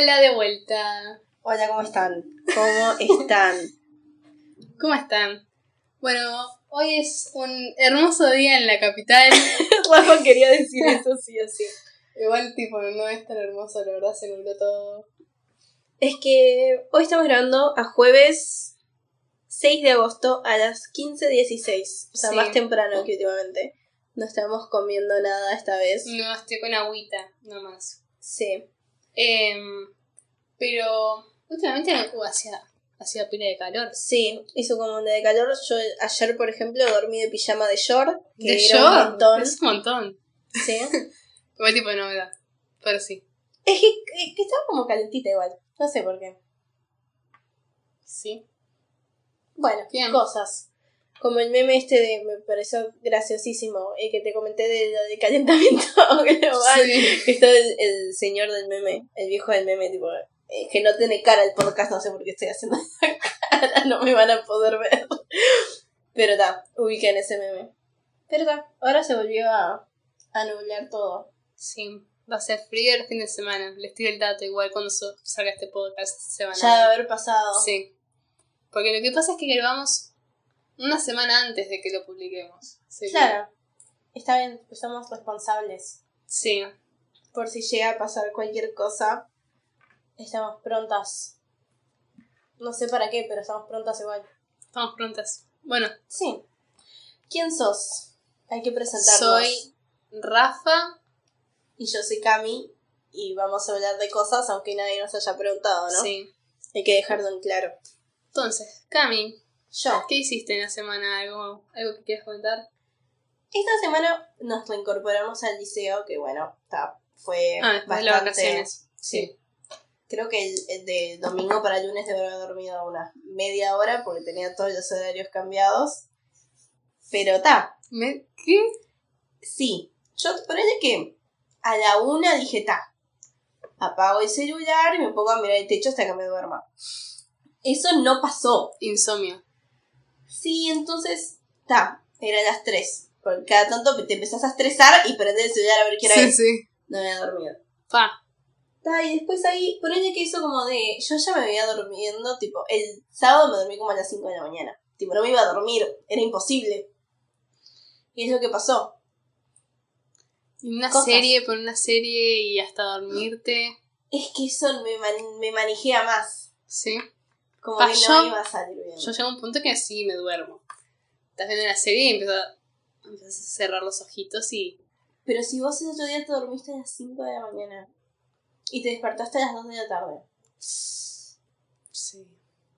Hola de vuelta. Hola, ¿cómo están? ¿Cómo están? ¿Cómo están? Bueno, hoy es un hermoso día en la capital. Rafa quería decir eso sí o sí. Igual, tipo, no es tan hermoso, la verdad, se nubló todo. Es que hoy estamos grabando a jueves 6 de agosto a las 15.16. O sea, Sí. más temprano que últimamente. No estamos comiendo nada esta vez. No, estoy con agüita, nomás. Sí. Em, pero últimamente uh, hacía, hacía pila de calor. Sí, hizo como un día de calor. Yo ayer, por ejemplo, dormí de pijama de short. Que De era short, un montón. Es un montón. Sí. Igual tipo de novedad. Pero sí. Es que, es que estaba como calentita igual. No sé por qué. Sí. Bueno, Bien. cosas. Como el meme este de, me pareció graciosísimo, el que te comenté de lo de calentamiento global. Sí. Que está el, el señor del meme, el viejo del meme, tipo, eh, que no tiene cara el podcast, no sé por qué estoy haciendo esa cara, no me van a poder ver. Pero está, ubiquen ese meme. Pero está, ahora se volvió a, a nublar todo. Sí. Va a ser frío el fin de semana. Les tiro el dato igual cuando salga este podcast se van Ya a de haber pasado. Sí. Porque lo que pasa es que grabamos una semana antes de que lo publiquemos. Así que- Claro. Está bien, pues somos responsables. Sí. Por si llega a pasar cualquier cosa, estamos prontas. No sé para qué, pero estamos prontas igual. Estamos prontas. Bueno, Sí. ¿Quién sos? Hay que presentarnos. soy Rafa. Y yo soy Cami. Y vamos a hablar de cosas, aunque nadie nos haya preguntado, ¿no? Sí. Hay que dejarlo en claro. Entonces, Cami, Yo. ¿qué hiciste en la semana? ¿Algo, algo que quieras comentar? Esta semana nos reincorporamos al liceo, que bueno, está, fue Ah, después de bastante... las vacaciones. Sí. Creo que el, el de domingo para lunes debe haber dormido una media hora porque tenía todos los horarios cambiados. Pero está, ¿Me- ¿Qué? sí. Yo ponele que a la una dije, ta, apago el celular y me pongo a mirar el techo hasta que me duerma. Eso no pasó. Insomnio. Sí, entonces, ta, eran las tres. Porque cada tanto te empezás a estresar y prendés el celular a ver qué era. Sí, eso. sí. No me había dormido. Pa. Ta, y después ahí, ponele que hizo como de. Yo ya me veía durmiendo, tipo, el sábado me dormí como a las 5 de la mañana. Tipo, no me iba a dormir, era imposible. Y es lo que pasó. Y Una Cosas. serie por una serie y hasta dormirte. Es que eso me, man- me manejea más. Sí. Como Pa, que yo- no iba a salir bien. Yo llego a un punto que así me duermo. Estás viendo la serie y empiezo a, empiezo a cerrar los ojitos y. Pero si vos el otro día te dormiste a las 5 de la mañana y te despertaste a las 2 de la tarde. Sí.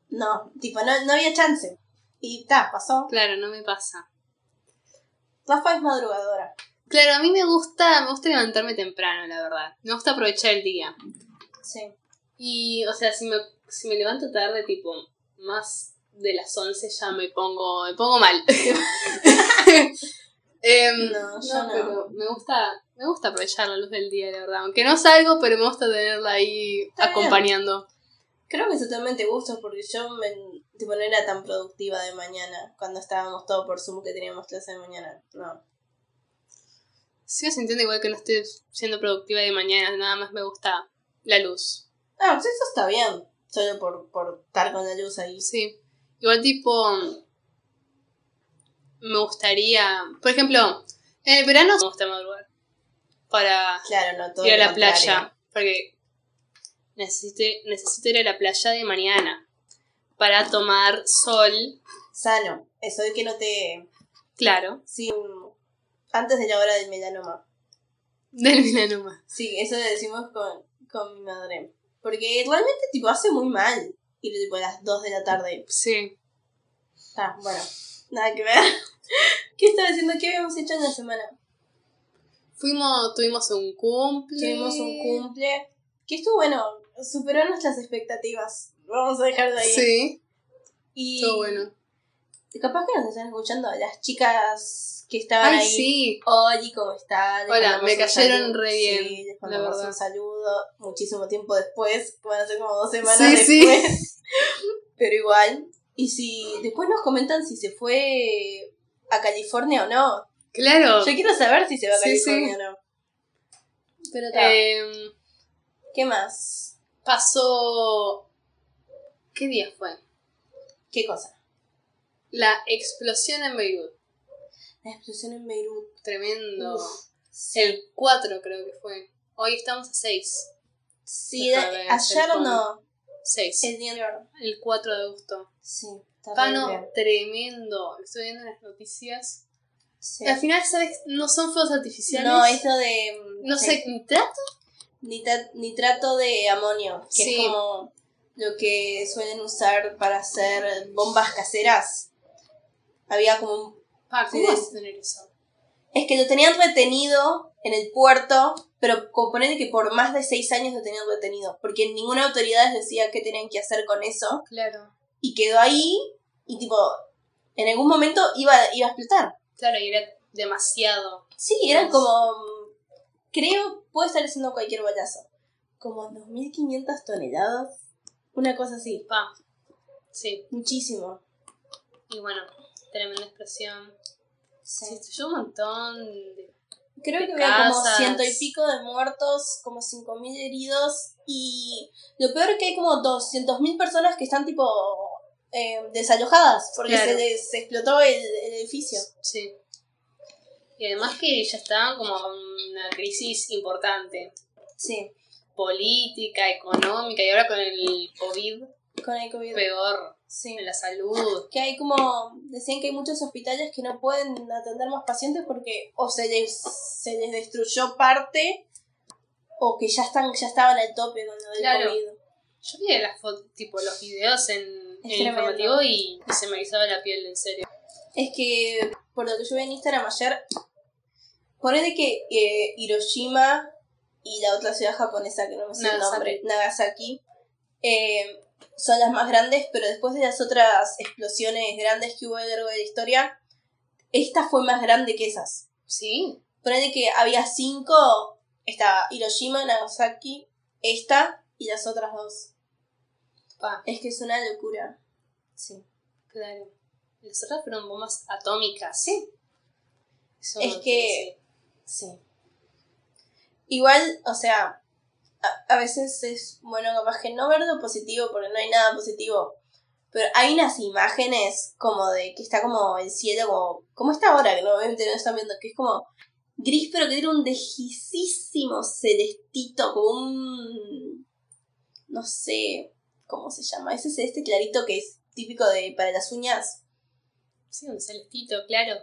No, tipo, no, no había chance. Y ta, pasó. Claro, no me pasa. Rafa es madrugadora. Claro, a mí me gusta, me gusta levantarme temprano, la verdad. Me gusta aprovechar el día. Sí. Y, o sea, si me, si me levanto tarde, tipo, más de las 11 ya me pongo, me pongo mal. Em, No, yo no. pero me gusta, me gusta aprovechar la luz del día, la verdad. Aunque no salgo, pero me gusta tenerla ahí Está bien. acompañando. Creo que es totalmente gusto porque yo me, tipo, no era tan productiva de mañana cuando estábamos todos por Zoom que teníamos clase de mañana. No. Sigo sintiendo igual que no estoy siendo productiva de mañana, nada más me gusta la luz. Ah, pues eso está bien. Solo por, por estar con la luz ahí. Sí. Igual tipo. Me gustaría. Por ejemplo, en el verano me gusta madrugar. Para Claro, no todo ir a lo la playa. Porque necesito, necesito ir a la playa de mañana. Para tomar sol. Sano. Eso de que no te... Claro. Sin... Antes de la hora del melanoma. Del melanoma. Sí, eso le decimos con, con mi madre. Porque realmente, tipo, hace muy mal ir tipo a las 2 de la tarde. Sí. Ah, bueno, nada que ver. ¿Qué estaba diciendo? ¿Qué habíamos hecho en la semana? Fuimos, tuvimos un cumple. Tuvimos un cumple. Que estuvo bueno, superó nuestras expectativas. Vamos a dejarlo ahí. Sí. Y Todo bueno. capaz que nos están escuchando las chicas que estaban Ay, ahí. sí. Oli, ¿cómo están? Les Hola, me cayeron re bien, Sí, les mandamos un saludo muchísimo tiempo después, van a ser como dos semanas Sí, sí. después. Pero igual. Y si después nos comentan si se fue a California o no. Claro. Yo quiero saber si se va a Sí, California sí. o no. Pero Em, ¿qué más? pasó... ¿Qué día fue? ¿Qué cosa? La explosión en Beirut. La explosión en Beirut. Tremendo. Uf, El 4 creo que fue. Hoy estamos a 6. Sí, de- ayer teléfono. no. 6. El día anterior. El 4 de agosto. Sí, está Pano, bien. tremendo. Estoy viendo en las noticias. Sí. Al final, ¿sabes? No son fuegos artificiales. No, esto de. mm, No sí, sé, nitrato. nitra- nitrato de amonio, que Sí. es como lo que suelen usar para hacer bombas caseras. Había como un Pa, ¿cómo Sí, vas a tener eso? Es que lo tenían retenido en el puerto, pero como ponele que por más de seis años lo tenían retenido, porque ninguna autoridad les decía qué tenían que hacer con eso, Claro. y quedó ahí, y tipo, en algún momento iba, iba a explotar. Claro, y era demasiado. Sí, eran como, creo, puede estar haciendo cualquier balazo, como 2.500 toneladas, una cosa así, Pa. Sí. muchísimo. Y bueno, tremenda explosión. Sí. Se destruyó un montón de... Creo que había como ciento y pico de muertos, como cinco mil heridos y lo peor es que hay como doscientos mil personas que están tipo eh, desalojadas porque Claro. se les explotó el, el edificio. Sí. Y además que ya estaban como una crisis importante. Sí, Política, económica, y ahora con el COVID, con el COVID. peor. Sí. En la salud. Que hay como, decían que hay muchos hospitales que no pueden atender más pacientes porque o se les, se les destruyó parte o que ya están ya estaban al tope con lo del Claro. COVID. Yo vi las tipo los videos en, en el informativo y, y se me erizaba la piel, en serio. Es que, por lo que yo vi en Instagram ayer, ponele que eh, Hiroshima y la otra ciudad japonesa, que no me sé el Nagasaki. nombre, Nagasaki, eh, son las más grandes, pero después de las otras explosiones grandes que hubo a lo largo de la historia, esta fue más grande que esas. Sí. Ponele que había cinco, estaba Hiroshima, Nagasaki, esta y las otras dos. Es que es una locura. Sí. claro. Las otras fueron bombas atómicas. Sí. Eso Es que- Sí. Igual, o sea, a, a veces es bueno capaz que no ver lo positivo porque no hay nada positivo. Pero hay unas imágenes como de que está como el cielo como... Como está ahora, que no, obviamente no están viendo, que es como gris pero que tiene un dejisísimo celestito, como un... No sé cómo se llama. Ese celeste clarito que es típico de para las uñas. Sí, un celestito, claro.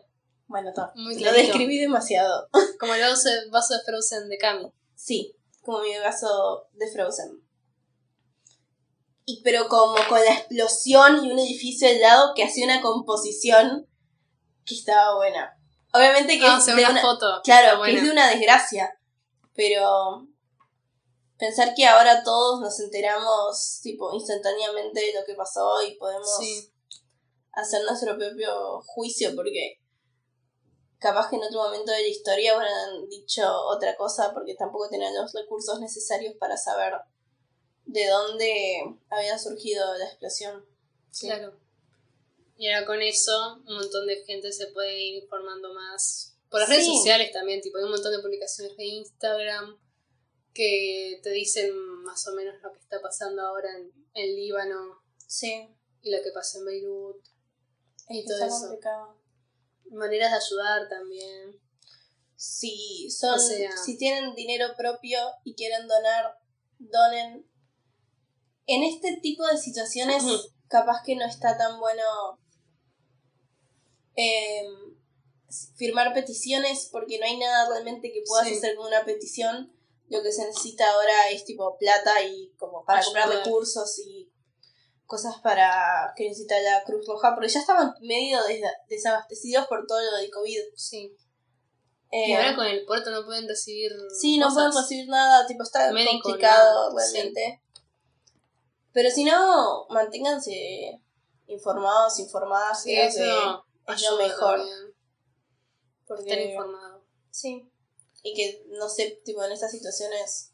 Bueno, todo. Lo describí demasiado. Como el vaso, vaso de Frozen de Cami. Sí, como mi vaso de Frozen. Y pero como con la explosión y un edificio al lado que hacía una composición que estaba buena. Obviamente que Ah, es de una, una, foto. claro, que es de una desgracia. Pero pensar que ahora todos nos enteramos tipo instantáneamente de lo que pasó y podemos Sí. hacer nuestro propio juicio porque capaz que en otro momento de la historia hubieran dicho otra cosa porque tampoco tenían los recursos necesarios para saber de dónde había surgido la explosión. Sí. Claro. Y ahora con eso, un montón de gente se puede ir informando más. Por las redes sociales también, tipo, hay un montón de publicaciones de Instagram que te dicen más o menos lo que está pasando ahora en, en Líbano Sí, y lo que pasó en Beirut. Y es todo está eso. complicado. Maneras de ayudar también. Si son, O sea- si tienen dinero propio y quieren donar, donen. En este tipo de situaciones, capaz que no está tan bueno eh, firmar peticiones porque no hay nada realmente que puedas Sí. hacer con una petición. Lo que se necesita ahora es tipo plata y como para comprar recursos y cosas para que necesita la Cruz Roja, porque ya estaban medio des- desabastecidos por todo lo del COVID. Sí. Eh, y ahora con el puerto no pueden recibir. Sí, no pueden recibir nada, tipo, está Médico, complicado realmente. Pero si no, manténganse informados, informadas, Sí, eso que es lo mejor. también, Porque, Estar informado. Sí. Y que, no sé, tipo, en estas situaciones,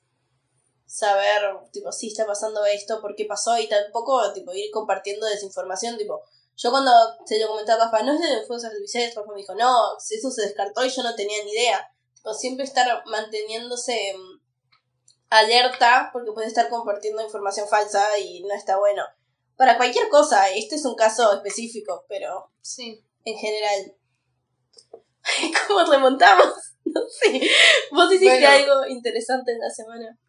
saber, tipo, si está pasando esto, por qué pasó, y tampoco, tipo, ir compartiendo desinformación, tipo, yo cuando se lo comenté a Rafa, no es de fuegos artificiales, Rafa me dijo, no, eso se descartó y yo no tenía ni idea. Tipo, siempre estar manteniéndose mm, alerta porque puede estar compartiendo información falsa y no está bueno. Para cualquier cosa, este es un caso específico, pero Sí. en general. ¿Cómo remontamos? No sé. ¿Vos hiciste Bueno. algo interesante en la semana?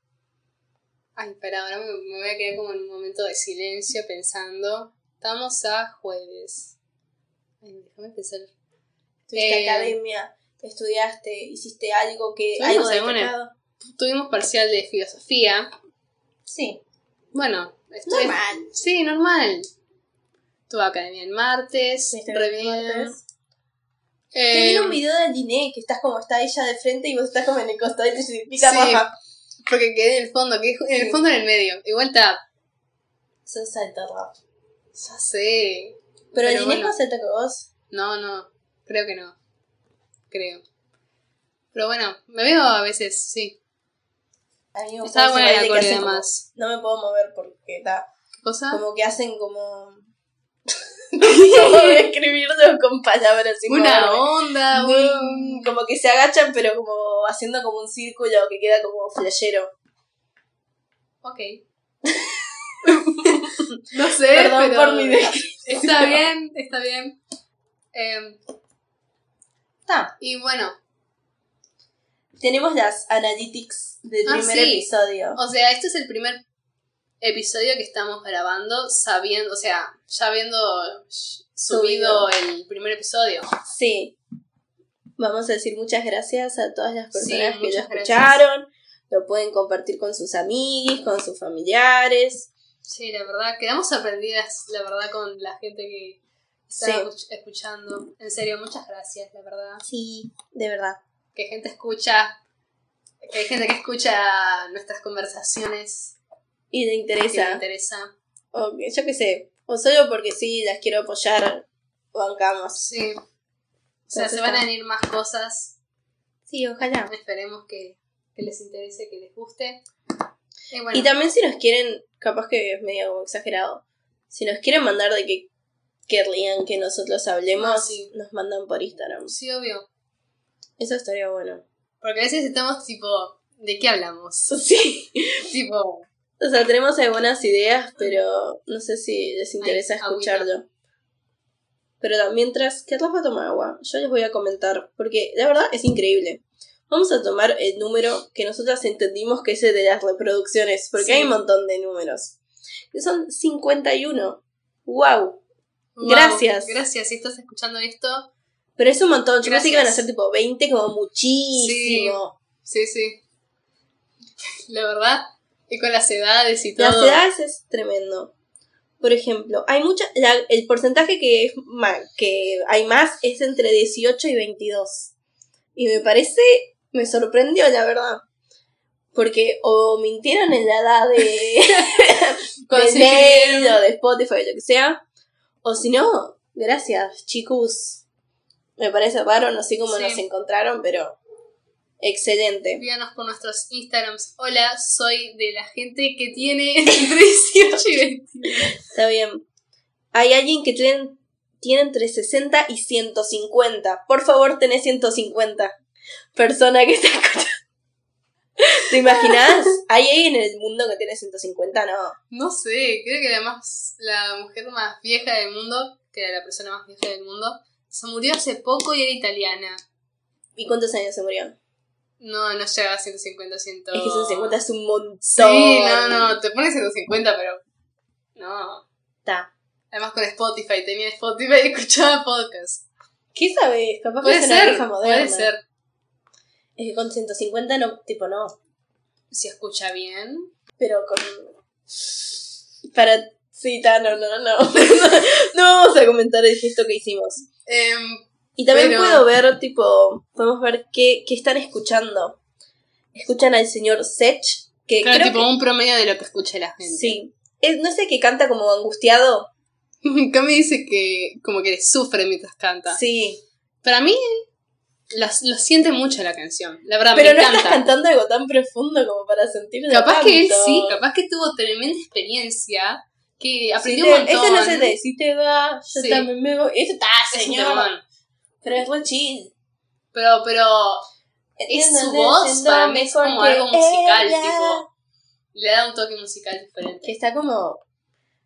Ay, espera, ahora me, me voy a quedar como en un momento de silencio pensando. Estamos a jueves. Ay, déjame pensar. ¿Tuviste Eh, academia? ¿Estudiaste? ¿Hiciste algo que ¿Tuvimos algo destacado? Tuvimos parcial de filosofía. Sí. Bueno, estoy... Normal. Sí, normal. Tuve academia el martes. ¿Viste re el bien. martes? Eh, Te vi un video de Liné que estás como está ella de frente y vos estás como en el costado y te significa Sí. Porque quedé en el fondo, quedé en el fondo en el medio. Igual está. Sos alta, Rafa. Ya sé. Pero, es bueno. más alta que vos. No, no. Creo que no. Creo. Pero bueno, me veo a veces, sí. A mí me gusta Estaba buena la coreo además. No me puedo mover porque está. ¿Qué cosa? Como que hacen como. No puedo describirlo con palabras. Una moverme. onda. Como que se agachan, pero como haciendo como un círculo que queda como flashero. Ok. no sé, Perdón pero por mi descripción. Está bien, está bien. Em, Está. y bueno, Tenemos las analytics del Ah, primer sí. episodio. o sea, este es el primer episodio que estamos grabando sabiendo, o sea, ya habiendo subido el primer episodio. Sí. Vamos a decir muchas gracias a todas las Sí, personas que lo escucharon. Lo pueden compartir con sus amigos, con sus familiares. Sí, la verdad, quedamos sorprendidas, la verdad, con la gente que está Sí. escuchando. En serio, muchas gracias, la verdad. Sí, de verdad. Que gente escucha, que hay gente que escucha nuestras conversaciones Y le le interesa. interesa. O yo qué sé. O solo porque sí, las quiero apoyar. Bancamos. Sí. O sea, se van a venir más cosas. Sí, ojalá. Esperemos que, que les interese, que les guste. Y bueno, Y también si nos quieren, capaz que es medio como exagerado, si nos quieren mandar de que querrían que nosotros hablemos, Ah, sí. nos mandan por Instagram. sí, obvio. Eso estaría bueno. Porque a veces estamos tipo, ¿de qué hablamos? Sí. tipo, O sea, tenemos algunas ideas, pero no sé si les interesa Ay, escucharlo. Pero mientras que Rafa toma agua, yo les voy a comentar, porque la verdad es increíble. Vamos a tomar el número que nosotras entendimos que es el de las reproducciones, porque Sí. hay un montón de números. Que son 51. ¡Wow! wow, Gracias. Gracias, si estás escuchando esto. Pero es un montón. Yo pensé que iban a ser tipo 20, como muchísimo. Sí, sí. La verdad. Y con las edades y todo. Las edades es tremendo. Por ejemplo, hay mucha. la- el porcentaje que, es ma- que hay más es entre 18 y 22. Y me parece. Me sorprendió, la verdad. Porque o mintieron en la edad de, de mail o de Spotify o lo que sea. O si no, gracias, chicos. Me parece raro, no sé cómo Sí. nos encontraron, pero excelente. Escríbanos por nuestros Instagrams. Hola, soy de la gente que tiene entre 18 y 21. Está bien. Hay alguien que tiene, tiene entre 60 y 150. Por favor, tenés 150. Persona que está escuchando. ¿Te imaginas? ¿Hay alguien en el mundo que tiene 150? No. No sé, creo que la más la mujer más vieja del mundo, que era la persona más vieja del mundo, se murió hace poco y era italiana. ¿Y cuántos años se murió? No, no llegaba a 150, 100. Es que 150 es un montón. Sí, no, no, te pones 150, pero. No. Está. Además con Spotify, tenía Spotify y escuchaba podcast. ¿Qué sabes? Capaz que Puede es una ser, vieja moderna. puede ser. Es que con 150 no, tipo no. Si escucha bien. Pero con. Para. Sí, ta, no, no, no. no vamos a comentar el gesto que hicimos. Em, Y también Pero- puedo ver, tipo, podemos ver qué, qué están escuchando. Escuchan al señor Sech, que claro, creo tipo un promedio de lo que escucha la gente. sí. Es- no sé, que canta como angustiado. Cami dice que como que sufre mientras canta. Sí. Para mí, lo, lo siente mucho la canción. La verdad, Pero me no encanta. estás cantando algo tan profundo como para sentirlo Capaz que él sí, capaz que tuvo tremenda experiencia, que aprendió un montón. Ese no de si te va, yo Sí. también me voy. Ese está, señor. Pero es re chill. Pero, pero Es su voz, para mí es como que algo musical, ella. tipo. Le da un toque musical Que diferente. está como.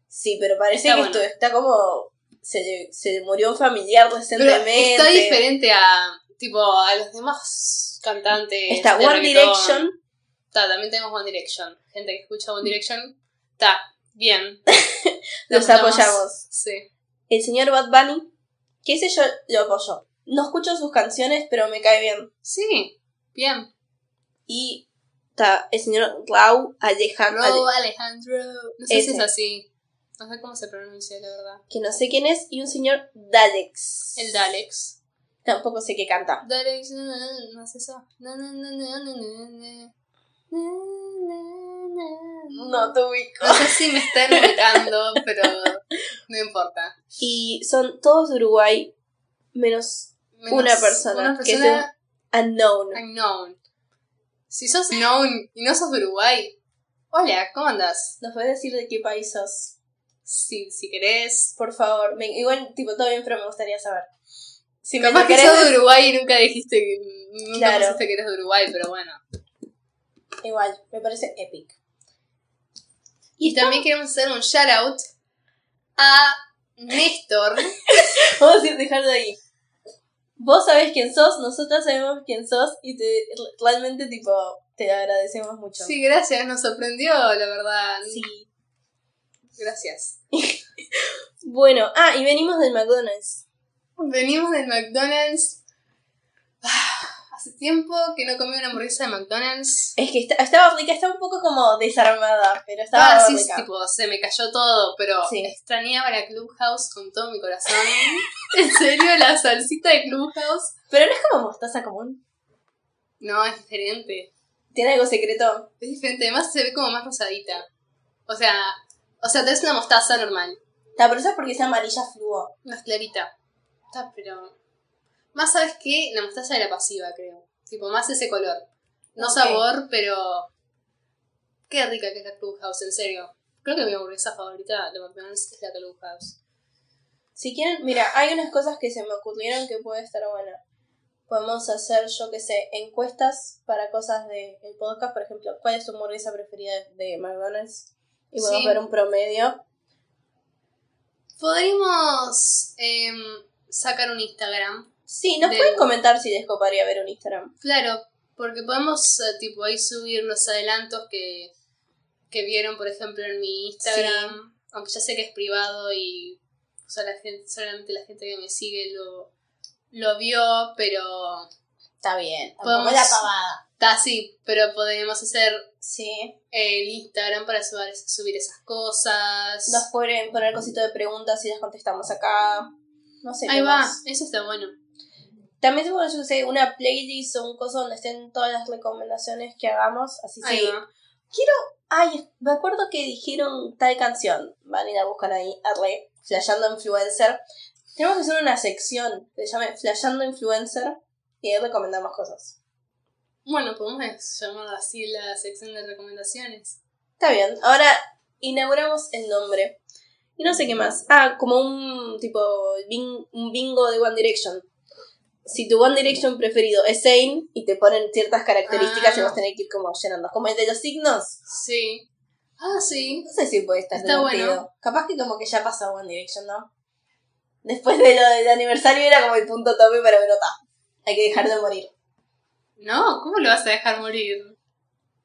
Sí, pero parece Está que bueno. esto está como. Se, se murió un familiar Pero recientemente. está diferente a, tipo, a los demás cantantes. Está de One reggaetón. Direction. Está, también tenemos One Direction. Gente que escucha One Direction. Está, bien. Los apoyamos. apoyamos. Sí. El señor Bad Bunny. Que ese yo lo apoyo. No escucho sus canciones, pero me cae bien. Sí, bien. Y está el señor Raúl Alejandro. Ro Alejandro. No sé si Ese. es así. No sé cómo se pronuncia, la verdad. que no sé quién es. Y un señor Dalex. El Dalex. Tampoco sé qué canta. Dalex, no, no, no es eso. No, no, no, no, no, no, no. No te ubico. No sé si me están imitando, pero no importa. Y son todos de Uruguay, Menos Una persona, Una que persona Unknown. unknown. Si sos unknown y no sos de Uruguay, hola, ¿cómo andas? ¿Nos puedes decir de qué país sos? Si, si querés. Por favor. Me- igual, tipo, todo bien, pero me gustaría saber. Si me Capaz que querés sos de Uruguay y nunca dijiste que. Nunca Claro. que eres de Uruguay, pero bueno. Igual, me parece epic. Y también queremos hacer un shout out a Néstor. Vamos a ir dejarlo ahí. Vos sabés quién sos, nosotros sabemos quién sos y te realmente, tipo, te agradecemos mucho. Sí, gracias, nos sorprendió, la verdad. Sí. Gracias. Bueno, ah, y venimos del McDonald's. Venimos del McDonald's. Hace tiempo que no comí una hamburguesa de McDonald's. Es que está- estaba rica, estaba un poco como desarmada, pero estaba Ah, sí, rica. tipo, se me cayó todo, pero Sí. extrañaba la Clubhouse con todo mi corazón. en serio, la salsita de Clubhouse. Pero no es como mostaza común. No, es diferente. Tiene algo secreto. Es diferente, además se ve como más rosadita. O sea, o sea, es una mostaza normal. La pero eso es porque es amarilla fluo. Más clarita. Está, pero. Más sabes qué? La mostaza de la pasiva, creo. Tipo, más ese color. No sabor, pero. Qué rica que es la Clubhouse, en serio. Creo que mi hamburguesa favorita de McDonald's es la Clubhouse. Si quieren, mira, hay unas cosas que se me ocurrieron que puede estar buena. Podemos hacer, yo qué sé, encuestas para cosas del podcast, por ejemplo, ¿cuál es tu hamburguesa preferida de, de McDonald's? Y podemos Sí. ver un promedio. Podríamos em, sacar un Instagram. Sí, nos pueden comentar si les coparía ver un Instagram. Claro, porque podemos eh, tipo ahí subir los adelantos que, que vieron, por ejemplo, en mi Instagram. Aunque ya sé que es privado y o sea, la gente, solamente la gente que me sigue lo, lo vio, pero Está bien, Podemos- la pavada. está así. Pero podemos hacer Sí. el Instagram para subir, subir esas cosas. Nos pueden poner cositas de preguntas y las contestamos acá. No sé. ahí va, más. eso está bueno. También se puede, una playlist o un coso donde estén todas las recomendaciones que hagamos. Así sí. va. Ay, me acuerdo que dijeron tal canción. Van a ir a buscar ahí, arre, Flasheando Influencer. Tenemos que hacer una sección que se llame Flasheando Influencer y ahí recomendamos cosas. Bueno, podemos llamar así la sección de recomendaciones. Está bien, ahora inauguramos el nombre. Y no sé qué más. Ah, como un tipo un bingo de One Direction. Si tu One Direction preferido es Zayn y te ponen ciertas características Ah. y vas a tener que ir como llenando. Como el de los signos. Sí. Ah, sí. No sé si puede estar Está divertido. bueno. Capaz que como que ya pasó One Direction, ¿no? Después de lo del aniversario era como el punto tope, pero bueno, está. Hay que dejar de morir. No, ¿cómo lo vas a dejar morir?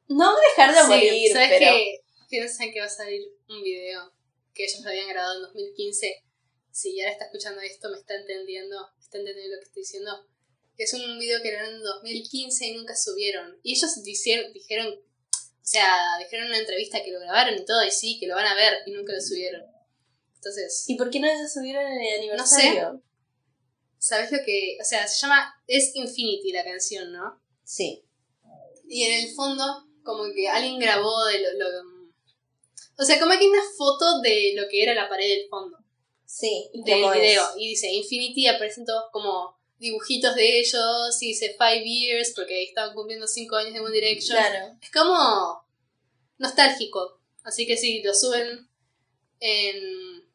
No dejar de Sí, morir, ¿Sabes pero... que piensan que va a salir un video que ellos habían grabado en 2015? Si ya está escuchando esto, me está entendiendo, está entendiendo lo que estoy diciendo. Que es un video que grabaron en 2015 y nunca subieron. Y ellos dijeron, dijeron, o sea, dijeron en una entrevista que lo grabaron y todo, y sí, que lo van a ver, y nunca lo subieron. Entonces, ¿Y por qué no se subieron en el No sé. aniversario? ¿sabes lo que...? O sea, se llama... Es Infinity la canción, ¿no? Sí. Y en el fondo, como que alguien grabó de lo, lo- O sea, como que hay una foto de lo que era la pared del fondo Sí. ¿Y del es? video. Y dice Infinity, aparecen todos como dibujitos de ellos, y dice Five Years, porque ahí estaban cumpliendo 5 años de One Direction. Claro. Es como nostálgico. Así que si lo suben en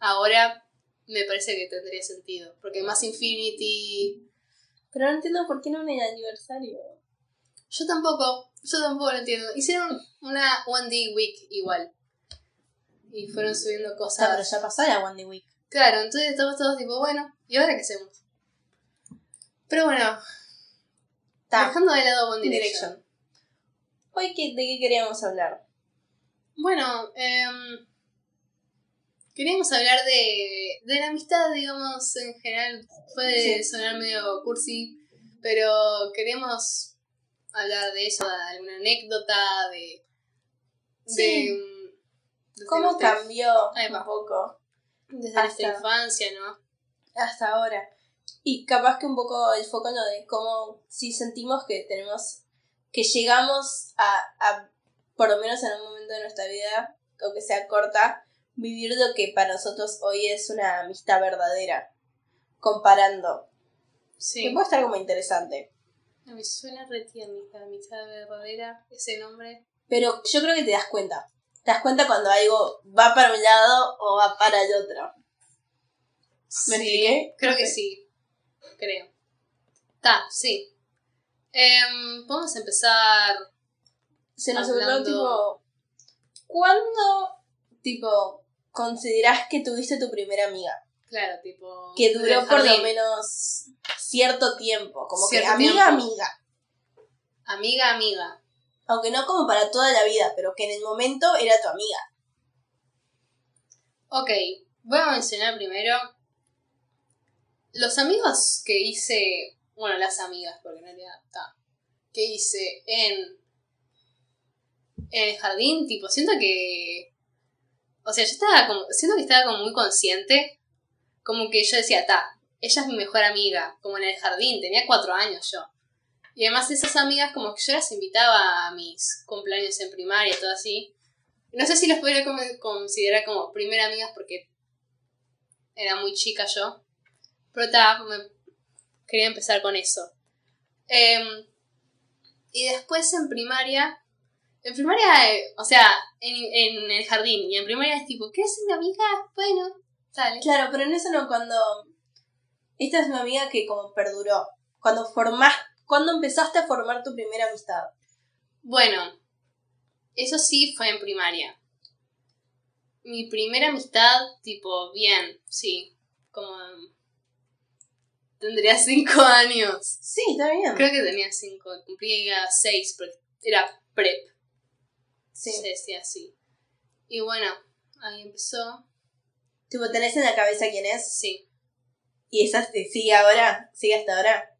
ahora, me parece que tendría sentido. Porque más Infinity. Pero no entiendo por qué no en el aniversario. Yo tampoco, yo tampoco lo entiendo. Hicieron una One Day Week igual. Y fueron subiendo Ah, cosas. pero ya pasó la One Day Week. Claro, entonces estamos todos tipo, bueno, ¿y ahora qué hacemos? Pero bueno, Ta. dejando de lado One Direction. Direction. Hoy, qué, ¿de qué queríamos hablar? Bueno, em, queríamos hablar de, de la amistad, digamos, en general. Puede Sí. sonar medio cursi, pero queremos hablar de eso, de alguna anécdota, de... Sí. de, ¿Cómo cambió un poco Desde hasta- nuestra infancia, ¿no? hasta ahora? Y capaz que un poco el foco en lo de cómo si sentimos que tenemos, que llegamos a, a, por lo menos en un momento de nuestra vida, aunque sea corta, vivir lo que para nosotros hoy es una amistad verdadera, comparando. Que Sí. puede estar como interesante. Me suena re tierna amistad verdadera, ese nombre. Pero yo creo que te das cuenta. Te das cuenta cuando algo va para un lado o va para el otro. ¿Me Sí, expliqué? Creo que sí. Creo. Ta, sí. Em, Podemos empezar. Se nos Hablando- tipo. ¿Cuándo, tipo, considerás que tuviste tu primera amiga? Claro, tipo. Que duró por lo menos cierto tiempo. Como Cierto que amiga, tiempo. amiga. Amiga, amiga. Aunque no como para toda la vida, pero que en el momento era tu amiga. Ok, voy a mencionar primero. Los amigos que hice. Bueno, las amigas, porque en realidad. Que hice en. En el jardín, tipo, siento que. O sea, yo estaba como. Siento que estaba como muy consciente. Como que yo decía, ta, ella es mi mejor amiga. Como en el jardín, tenía cuatro años yo. Y además esas amigas, como que yo las invitaba a mis cumpleaños en primaria y todo así. No sé si las podría considerar como primera amigas porque era muy chica yo. Pero ta, me- quería empezar con eso. Em, y después en primaria. En primaria, o sea, en, en el jardín. Y en primaria es tipo, ¿qué es mi amiga? Bueno, dale. Claro, pero en eso no, cuando. Esta es una amiga que como perduró. Cuando formás. Cuando empezaste a formar tu primera amistad. Bueno, eso sí fue en primaria. Mi primera amistad, tipo, bien, sí. Como. Tendría cinco años. Sí, está bien. Creo que tenía cinco, cumplía seis, pero era prep. Sí. Se decía así. Y bueno, ahí empezó. Tipo, tenés en la cabeza quién es. Sí. Y esa te sigue ahora. Sigue hasta ahora.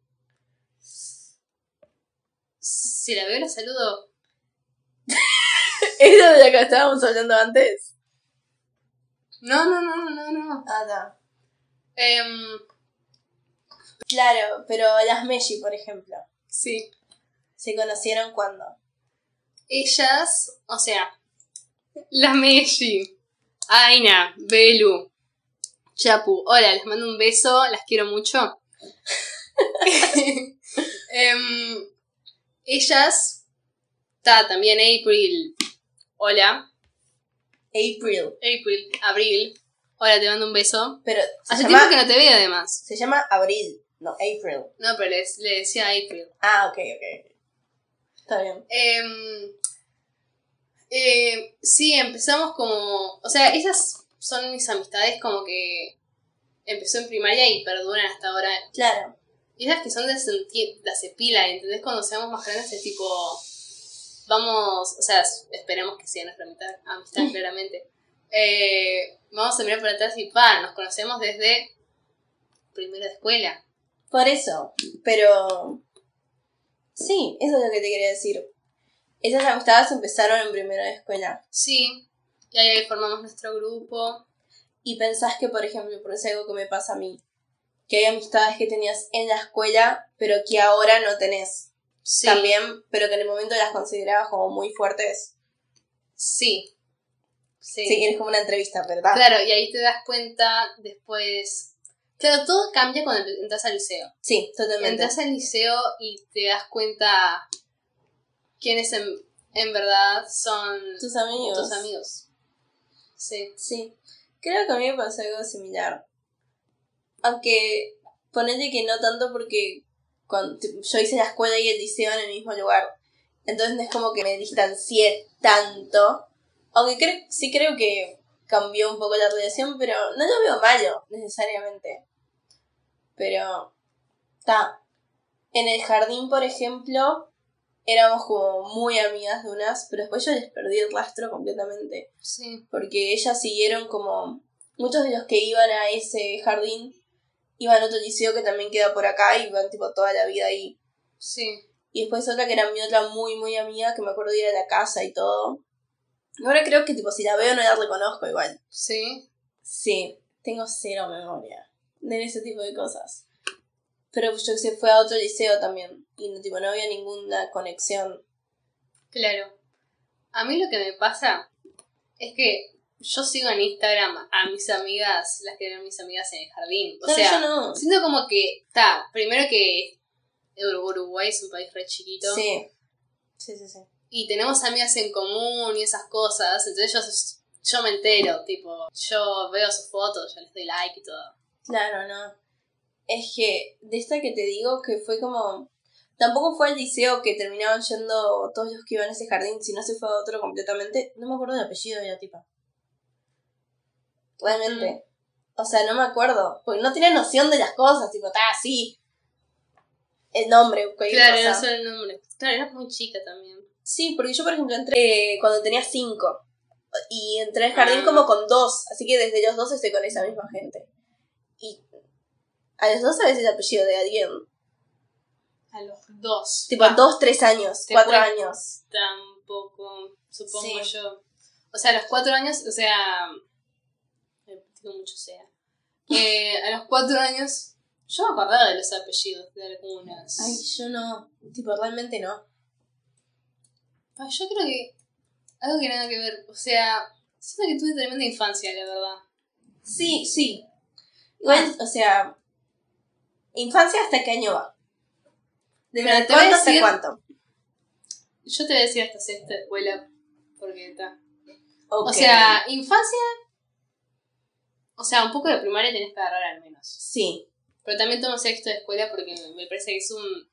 Si la veo, la saludo. ¿Es de la que estábamos hablando antes? No, no, no, no, no. Ah, no. Em, Claro, pero las Meshi, por ejemplo. sí. ¿Se conocieron cuando? Ellas, o sea, la Meshi, Aina, Belu, Chapu. Hola, les mando un beso, las quiero mucho. Em, ellas, está también April. Hola, April. April, Abril. Hola, te mando un beso. Pero Hace llama, tiempo que no te veo además. se llama Abril, no April. No, pero les- le decía April. Ah, ok, ok. Está bien. Em, eh, sí, empezamos como. O sea, esas son mis amistades como que empezó en primaria y perduran hasta ahora. Claro. Y esas que son de, senti- de hace pila, ¿entendés? Cuando seamos más grandes es tipo. Vamos. O sea, esperemos que sea nuestra amistad, amistad claramente. Eh, vamos a mirar para atrás y pa, nos conocemos desde primero de escuela. Por eso. Pero. Sí, eso es lo que te quería decir. Esas amistades empezaron en primero de escuela. Sí, y ahí formamos nuestro grupo. Y pensás que, por ejemplo, por eso es algo que me pasa a mí. Que hay amistades que tenías en la escuela, pero que ahora no tenés. Sí, También, pero que en el momento las considerabas como muy fuertes. Sí. Sí. Sí, eres como una entrevista, ¿verdad? Claro, y ahí te das cuenta después. Claro, todo cambia cuando entras al liceo. Sí, totalmente. Entras al liceo y te das cuenta quiénes en, en verdad son Tus amigos. tus amigos. Sí. Sí. Creo que a mí me pasó algo similar. Aunque ponele que no tanto porque cuando, yo hice la escuela y el liceo en el mismo lugar. Entonces no es como que me distancié tanto. Aunque creo, sí creo que cambió un poco la relación, pero no lo veo malo, necesariamente. Pero, está. En el jardín, por ejemplo, éramos como muy amigas de unas, pero después yo les perdí el rastro completamente. Sí. Porque ellas siguieron como. Muchos de los que iban a ese jardín iban a otro liceo que también queda por acá y iban tipo toda la vida ahí. Sí. Y después otra que era mi otra muy, muy amiga, que me acuerdo de ir a la casa y todo. Ahora creo que tipo si la veo no la reconozco igual. Sí. Sí, tengo cero memoria de ese tipo de cosas. Pero yo que sé, fue a otro liceo también. Y no, tipo, no había ninguna conexión. Claro. A mí lo que me pasa es que yo sigo en Instagram a mis amigas, las que eran mis amigas en el jardín. O No, sea, yo no. siento como que, está, primero que Uruguay es un país re chiquito. Sí. Sí, sí, sí. Y tenemos amigas en común y esas cosas. Entonces yo, yo me entero, tipo, yo veo sus fotos, yo les doy like y todo. Claro, no. Es que de esta que te digo que fue como... Tampoco fue al liceo que terminaban yendo todos los que iban a ese jardín, sino se fue a otro completamente. No me acuerdo del apellido de la tipa. Realmente. O sea, no me acuerdo. Porque no tenía noción de las cosas, tipo, está así. El nombre, Claro, cosa. no solo el nombre. Claro, eras muy chica también. Sí, porque yo, por ejemplo, entré eh, cuando tenía cinco. Y entré al jardín Ah. como con dos. Así que desde los dos estoy con esa misma gente. Y a los dos sabes el apellido de alguien. A los dos. Tipo, Va, dos, tres años, Te cuatro años. Tampoco, supongo Sí. yo. O sea, a los cuatro años, o sea. Digo mucho sea. Eh, a los cuatro años, yo me acordaba de los apellidos de algunas. Ay, yo no. Tipo, realmente no. Ay, yo creo que. Algo que nada que ver. O sea, siento que tuve tremenda infancia, la verdad. Sí, sí. Igual, o sea. Infancia hasta qué año va. ¿De verdad te voy a decir- cuánto? Yo te decía hasta sexta escuela, porque está. Ok. O sea, infancia. O sea, un poco de primaria tenés que agarrar al menos. Sí. Pero también tomo sexto de escuela porque me parece que es un.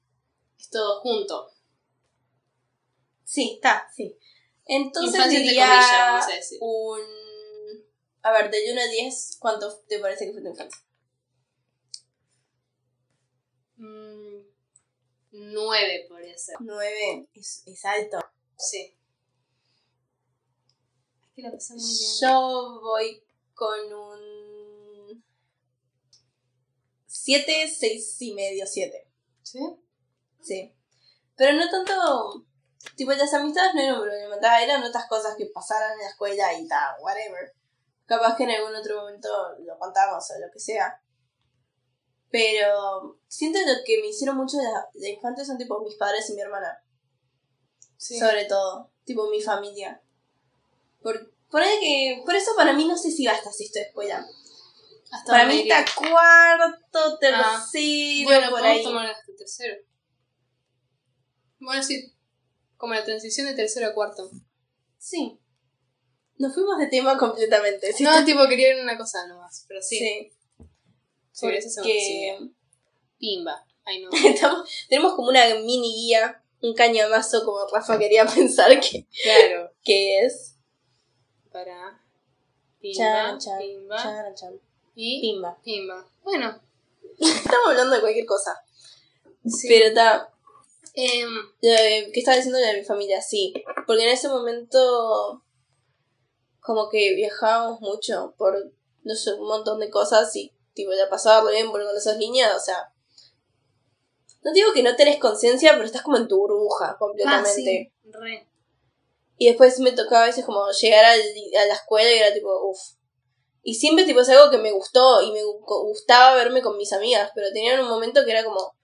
Es todo junto. Sí, está, sí. Entonces Infancia diría comillas, vamos a decir. un... A ver, del 1 a 10, ¿cuánto te parece que fue tu infancia? Mm, nueve podría ser. 9 es, es alto. Sí. Es que la pasé muy bien. Yo voy con un 7, 6 y medio, 7. ¿Sí? Sí. Pero no tanto... Tipo, las amistades no eran un problema, eran otras cosas que pasaran en la escuela y tal, whatever. Capaz que en algún otro momento lo contamos o lo que sea. Pero siento lo que me hicieron mucho de la, de infancia son tipo mis padres y mi hermana. Sí. Sobre todo. Tipo mi familia. Por, por, que, por eso para mí no sé si va hasta sexto de escuela. Hasta Para mí está cuarto, tercero, Ah. Bueno, por podemos ahí. tomar hasta tercero. Bueno, sí. Como la transición de tercero a cuarto. Sí. Nos fuimos de tema completamente. ¿sí? No, tipo, quería ver una cosa nomás. Pero sí. Sí. Sí, gracias a Porque Pimba. Ay, no. estamos, tenemos como una mini guía, un cañamazo como Rafa quería pensar que, Claro. que es. Para. Pimba. Chan, chan, pimba. chan. Y. Pimba. Pimba. Bueno. Estamos hablando de cualquier cosa. Sí. Pero está. Em, ¿Qué estaba diciendo de mi familia? Sí. Porque en ese momento. Como que viajábamos mucho por no sé, un montón de cosas y tipo ya pasaba bien por con esas niñas, o sea. No digo que no tenés conciencia, pero estás como en tu burbuja ah, completamente. sí. Re. Y después me tocaba a veces como llegar al- a la escuela y era tipo, uff. Y siempre tipo es algo que me gustó y me gu- gustaba verme con mis amigas, pero tenía un momento que era como...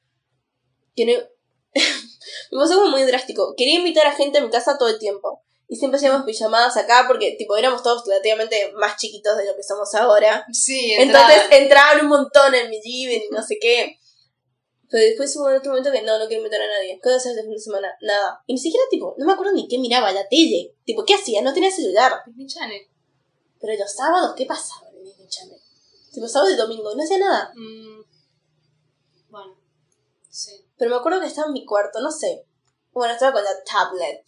Que no... me pasó como muy drástico. Quería invitar a gente a mi casa todo el tiempo. Y siempre hacíamos pijamadas acá porque tipo éramos todos relativamente más chiquitos de lo que somos ahora. Sí, Entonces entrada. entraban un montón en mi living y no sé qué. Pero después hubo otro momento que no, no quiero invitar a nadie. ¿Qué vas a hacer este fin de semana? Nada. Y ni siquiera, tipo, no me acuerdo ni qué miraba, la tele. Tipo, ¿qué hacía? No tenía celular. Disney Channel. Pero los sábados, ¿qué pasaba en Disney Channel? Tipo, sábado y domingo, no hacía nada. Mm, bueno. Sí. Pero me acuerdo que estaba en mi cuarto, no sé. Bueno, estaba con la tablet.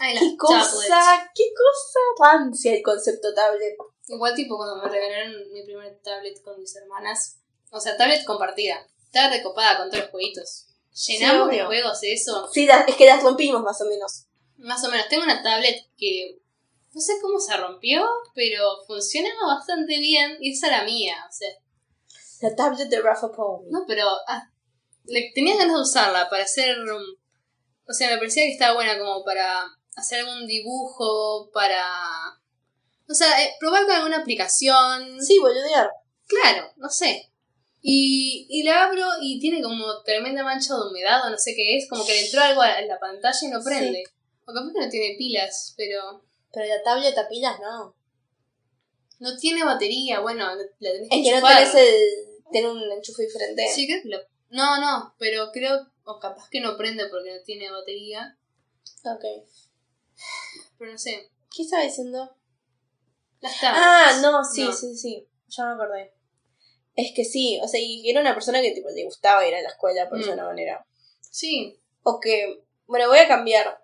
Ay, ¿Qué cosa? tablets. ¿Qué cosa rancia el concepto tablet? Igual tipo cuando me regalaron mi primer tablet con mis hermanas. O sea, tablet compartida. Estaba recopada con todos los jueguitos. Llenamos de juegos eso. Sí, es que las rompimos más o menos. Más o menos. Tengo una tablet que no sé cómo se rompió, pero funcionaba bastante bien. Y esa era mía. O sea, La tablet de Rafa Paul. no, pero ah, le, tenía ganas de usarla para hacer. o sea, me parecía que estaba buena como para hacer algún dibujo, para. O sea, eh, probar con alguna aplicación. Sí, boludear. Claro, no sé. Y, y la abro y tiene como tremenda mancha de humedad o no sé qué es, como que le entró algo a la pantalla y no prende. O capaz que no tiene pilas, pero Pero la tablet a pilas no. no tiene batería, bueno, la tenés que Es que no enchufar. tenés el. Tiene un enchufe diferente. Sí, creo que lo... No, no, pero creo, o capaz que no prende porque no tiene batería, Ok. pero no sé. ¿Qué estaba diciendo? Las tablets. Ah, no, sí, No. sí, sí. Ya me acordé. Es que sí, o sea, y era una persona que tipo le gustaba ir a la escuela por Mm. manera. Sí, O que, bueno, voy a cambiar.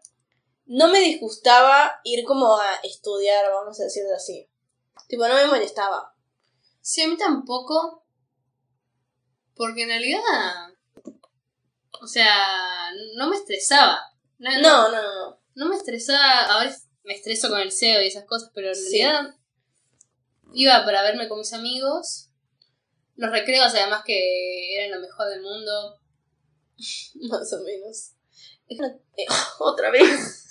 No me disgustaba ir como a estudiar, vamos a decirlo así. Tipo, no me molestaba. sí, a mí tampoco, porque en realidad, o sea, no me estresaba. No, no, No, no, no. no. me estresaba, ahora me estreso con el SEO y esas cosas, pero en Sí. realidad iba para verme con mis amigos. Los recreos, además que eran lo mejor del mundo. Más o menos. Eh, otra vez.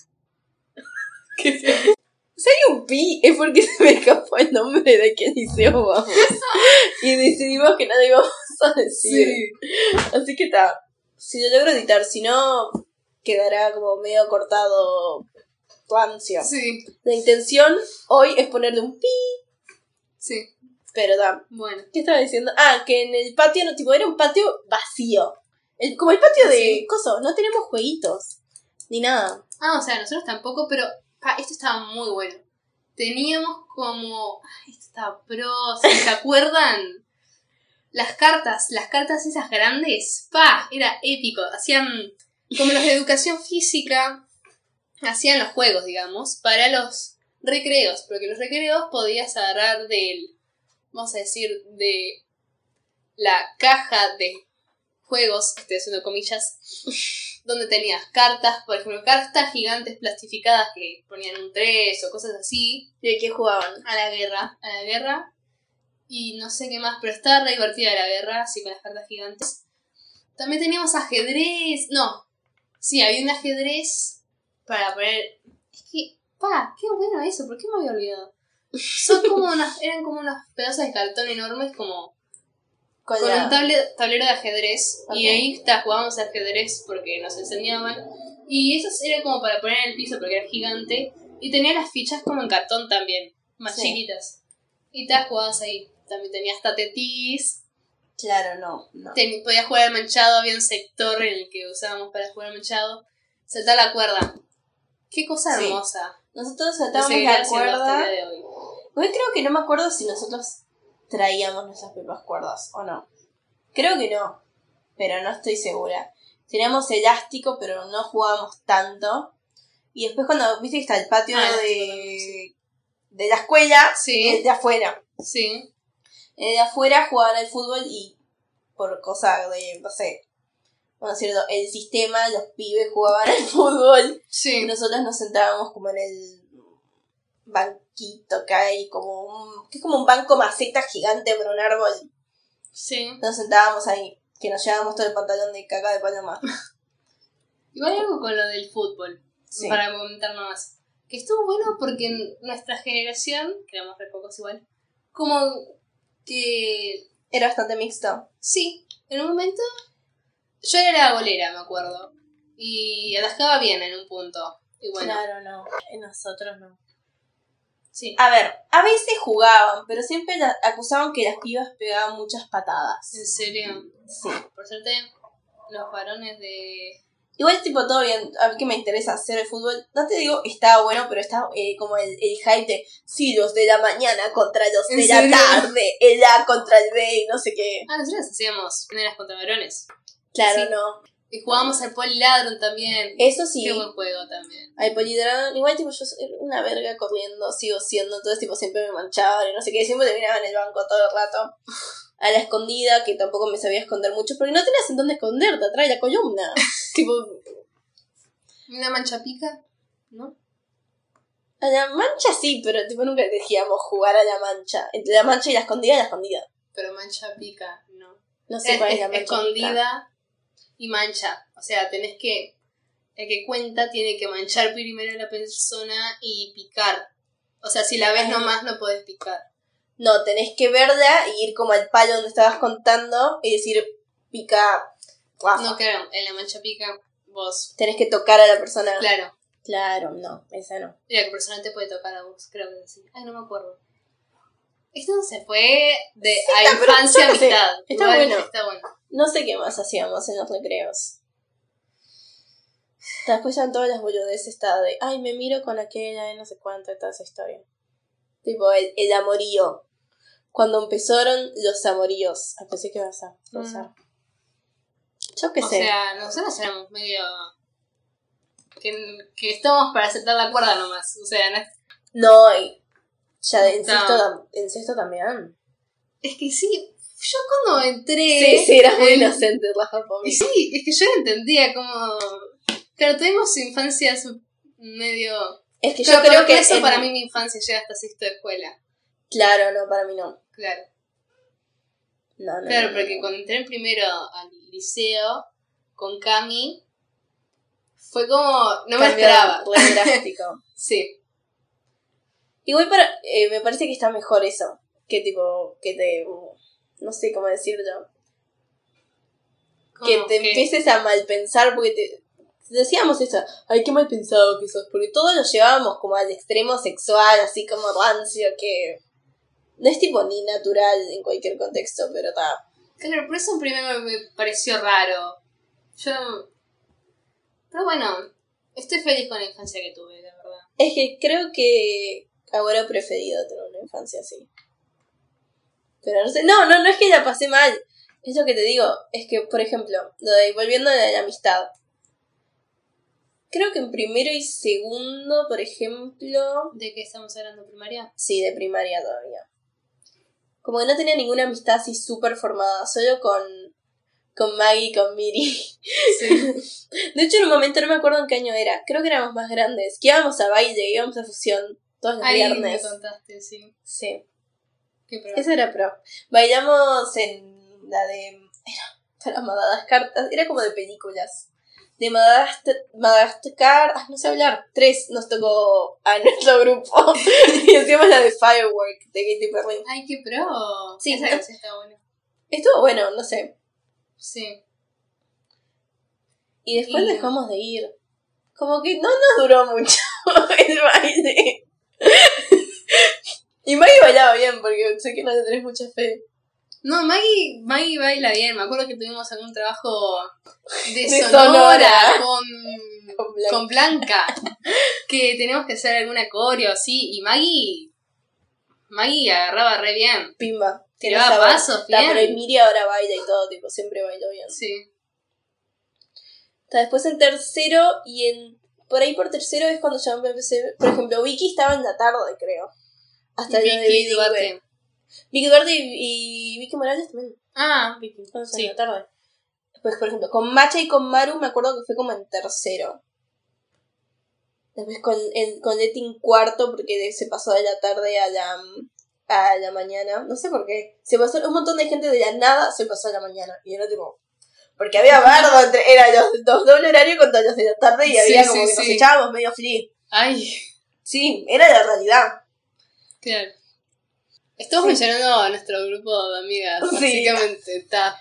¿Qué Si hay un pi, es porque se me escapó el nombre de quien dice vamos. y decidimos que lo íbamos a decir. Así que está. Si lo logro editar, si no, quedará como medio cortado rancio. Sí, La intención hoy es ponerle un pi, sí. pero da. Bueno, ¿Qué estaba diciendo? Ah, que en el patio, no, tipo, era un patio vacío. El- como el patio de Sí. coso, no tenemos jueguitos. Ni nada. Ah, o sea, nosotros tampoco, pero pa, esto estaba muy bueno. Teníamos como. Esto estaba pro. ¿Se se acuerdan? Las cartas, las cartas esas grandes. Pa, era épico. Hacían. Como los de educación física. Hacían los juegos, digamos, para los recreos. Porque los recreos podías agarrar del. Vamos a decir, de. La caja de juegos, estoy haciendo comillas, donde tenías cartas, por ejemplo, cartas gigantes plastificadas que ponían un 3 o cosas así, ¿Y de qué jugaban? a la guerra, a la guerra, y no sé qué más, pero estaba re divertida la guerra, así con las cartas gigantes. También teníamos ajedrez, no, sí, había un ajedrez para poner, es que, pa, qué bueno eso, ¿por qué me había olvidado? Son como unas, eran como unos pedazos de cartón enormes como Con con la- un table- tablero de ajedrez. Y ahí está, jugábamos ajedrez porque nos enseñaban. Y eso era como para poner en el piso porque era gigante. Y tenía las fichas como en cartón también, más Sí. chiquitas. Y te las jugabas ahí, también tenías tatetis, Claro, no, no. ten- podías jugar al manchado, había un sector en el que usábamos para jugar al manchado, saltar la cuerda, qué cosa Sí. hermosa, Nosotros saltábamos la cuerda. Hoy creo que no me acuerdo si nosotros traíamos nuestras propias cuerdas o no. Creo que no, pero no estoy segura. Teníamos elástico, pero no jugábamos tanto. Y después cuando, viste que está el patio Ah, de, de la escuela, Sí. de afuera. Sí, El de afuera jugaban al fútbol y por cosa de, no sé, a decirlo, el sistema, los pibes jugaban al fútbol. Y sí, nosotros nos sentábamos como en el banquito que hay, como un, que es como un banco maceta gigante por un árbol. sí. Nos sentábamos ahí, que nos llevábamos todo el pantalón de caca de paloma. Igual algo con lo del fútbol. Sí. para comentar nomás. Que estuvo bueno porque en nuestra generación, que éramos re pocos igual, como que Era bastante mixto. sí, en un momento yo era la golera, me acuerdo. Y atajaba bien en un punto. Y bueno, Claro, no. En nosotros no. Sí. A ver, a veces jugaban, pero siempre la- acusaban que las pibas pegaban muchas patadas. En serio. Sí. Por suerte, los varones de. Igual, tipo, todo bien. A mí que me interesa hacer el fútbol. No te digo está bueno, pero está eh, como el, el hype de sí, los de la mañana contra los ¿En de la tarde, el A contra el B y no sé qué. Ah, nosotros hacíamos nenas contra varones. Claro, Sí. no. Y jugábamos al Poliladron también. Eso sí. Qué buen juego también. Hay Polidron, igual tipo yo soy una verga corriendo, sigo siendo, entonces tipo siempre me manchaba y no sé qué, siempre terminaba en el banco todo el rato. A la escondida, que tampoco me sabía esconder mucho, porque no tenías en dónde esconderte, atrás de la columna. tipo, ¿Una mancha pica? ¿No? a la mancha sí, pero tipo nunca decíamos jugar a la mancha. Entre la mancha y la escondida, la escondida. Pero mancha pica, no. No sé Es- cuál es es- la mancha. escondida y mancha. O sea, tenés que. El que cuenta tiene que manchar primero a la persona y picar. O sea, si la ves nomás no podés picar. No, tenés que verla y ir como al palo donde estabas contando y decir, pica, Rafa. No, claro, en la mancha pica, vos. Tenés que tocar a la persona. Claro. Claro, no, esa no. Y la persona te puede tocar a vos, creo que es así. Ay, no me acuerdo. Esto se fue de a infancia a mitad. Está bueno. Está bueno. No sé qué más hacíamos en los recreos. Después ya en todas las boludeces estaba de, ay, me miro con aquella y no sé cuánto y toda esa historia. Tipo, el, el amorío. Cuando empezaron los amoríos. Ah, pensé que ibas a usar. Yo qué o sé. sea, nosotros éramos medio. Que, que estamos para aceptar la cuerda nomás. O sea, no es, no, y ya en No. sexto, tam- en sexto también. es que sí. Yo cuando entré. Sí, sí, eras muy en- inocente, Rafa, por Y sí, es que yo no entendía cómo. Claro, tuvimos infancias medio. Es que Claro, yo creo que eso para mí mi infancia llega hasta sexto de escuela. Claro, no, para mí no. Claro. No, no. Claro, no, porque cuando entré primero al liceo con Cami, fue como. No me esperaba. re drástico. Sí. Igual para, eh, me parece que está mejor eso. Que tipo, que te... No sé cómo decirlo. Que Como te empieces a mal pensar porque te... Decíamos eso, ay, qué mal pensado que sos, porque todos lo llevábamos como al extremo sexual, así como rancio, que no es tipo ni natural en cualquier contexto, pero está. Claro, por eso primero me pareció raro. Yo. Pero bueno, estoy feliz con la infancia que tuve, la verdad. Es que creo que ahora he preferido tener una infancia así. Pero no sé, no, no, no es que la pasé mal. Es lo que te digo, es que, por ejemplo, lo de, volviendo a la amistad. Creo que en primero y segundo, por ejemplo, ¿De qué estamos hablando, primaria? sí, de primaria todavía. Como que no tenía ninguna amistad así súper formada, solo con, con Maggie y con Miri. Sí. De hecho, en un momento no me acuerdo en qué año era. Creo que éramos más grandes. Que íbamos a baile, íbamos a fusión todos los Ahí me viernes. contaste, sí. Sí. Qué pro. Eso era pro. Bailamos en la de. Era para Madagascar. Era como de películas. De Madagascar. Madagascar. ah, no sé hablar. Tres nos tocó a nuestro grupo. y hacíamos la de Firework de Katy Perry. Ay, qué pro. Sí, Esa ¿no? canción está buena. Estuvo bueno, no sé. Sí. Y después Y- dejamos de ir. Como que no nos duró mucho el baile. Y Maggie bailaba bien, porque sé que no le tenés mucha fe. No, Maggie, Maggie baila bien. Me acuerdo que tuvimos algún trabajo de, De sonora, Sonora. con, Con Blanca. con Blanca. que teníamos que hacer alguna coreo así. Y Maggie. Maggie agarraba re bien. Pimba. Tiraba ba- pasos Está, bien. pero Miri ahora baila y todo, tipo, siempre bailó bien. Sí. Está después en tercero y en. Por ahí por tercero es cuando ya empecé. Por ejemplo, Vicky estaba en la tarde, creo. Hasta el de Vicky Bilingüe. Duarte. Vicky Duarte y, y Vicky Morales también. Ah, Vicky. Cuando Sí. en la tarde. Después, por ejemplo, con Macha y con Maru me acuerdo que fue como en tercero. Después con, en, con Leti en cuarto porque se pasó de la tarde a la, a la mañana. No sé por qué. Se pasó un montón de gente de la nada, se pasó a la mañana. Y era tipo... Porque había bardo entre... Era los, los doble horario contra los de la tarde y Sí, había sí, como que nos echábamos medio free. Ay, Sí, era la realidad. Claro. Estamos Sí. mencionando a nuestro grupo de amigas, Sí. básicamente. Está.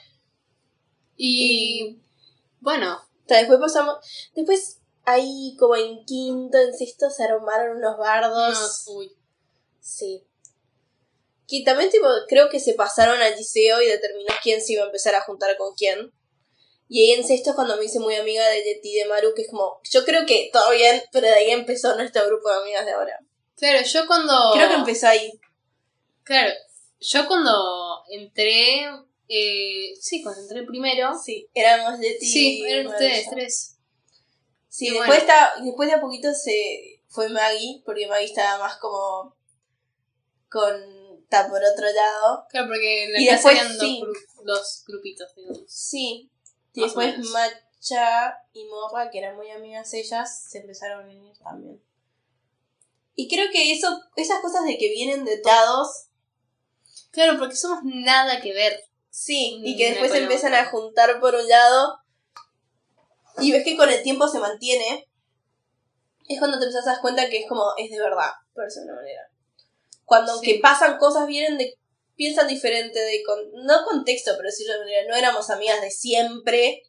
Y. Bueno, O sea, después pasamos... Después ahí como en quinto, en sexto se armaron unos bardos. unos- uy. Sí. Que también, tipo, creo que se pasaron al liceo y determinó quién se iba a empezar a juntar con quién. Y ahí en sexto es cuando me hice muy amiga de Leti y de Maru, que es como, yo creo que todo bien, pero de ahí empezó nuestro grupo de amigas de ahora. Claro, yo cuando. Creo que empezó ahí. Claro, yo cuando entré Eh, sí, cuando entré primero. Sí, éramos Leti Sí, y eran ustedes tres. Sí, Y después, bueno. está- después de a poquito se fue Maggie, porque Maggie estaba más como con está por otro lado. Claro, porque en la Y después, eran dos, sí. gru- dos grupitos, digamos. Sí. Y después. Macha y Morra, que eran muy amigas ellas, se empezaron a unir también. Y creo que eso, esas cosas de que vienen de lados, Claro, porque somos nada que ver. sí, y Mm, que después se empiezan a juntar por un lado, y ves que con el tiempo se mantiene, es cuando te empezás a dar cuenta que es como, es de verdad, por decirlo de una manera. Cuando Sí. que pasan cosas, vienen de, piensan diferente, de con- no contexto, pero decirlo de una manera, no éramos amigas de siempre,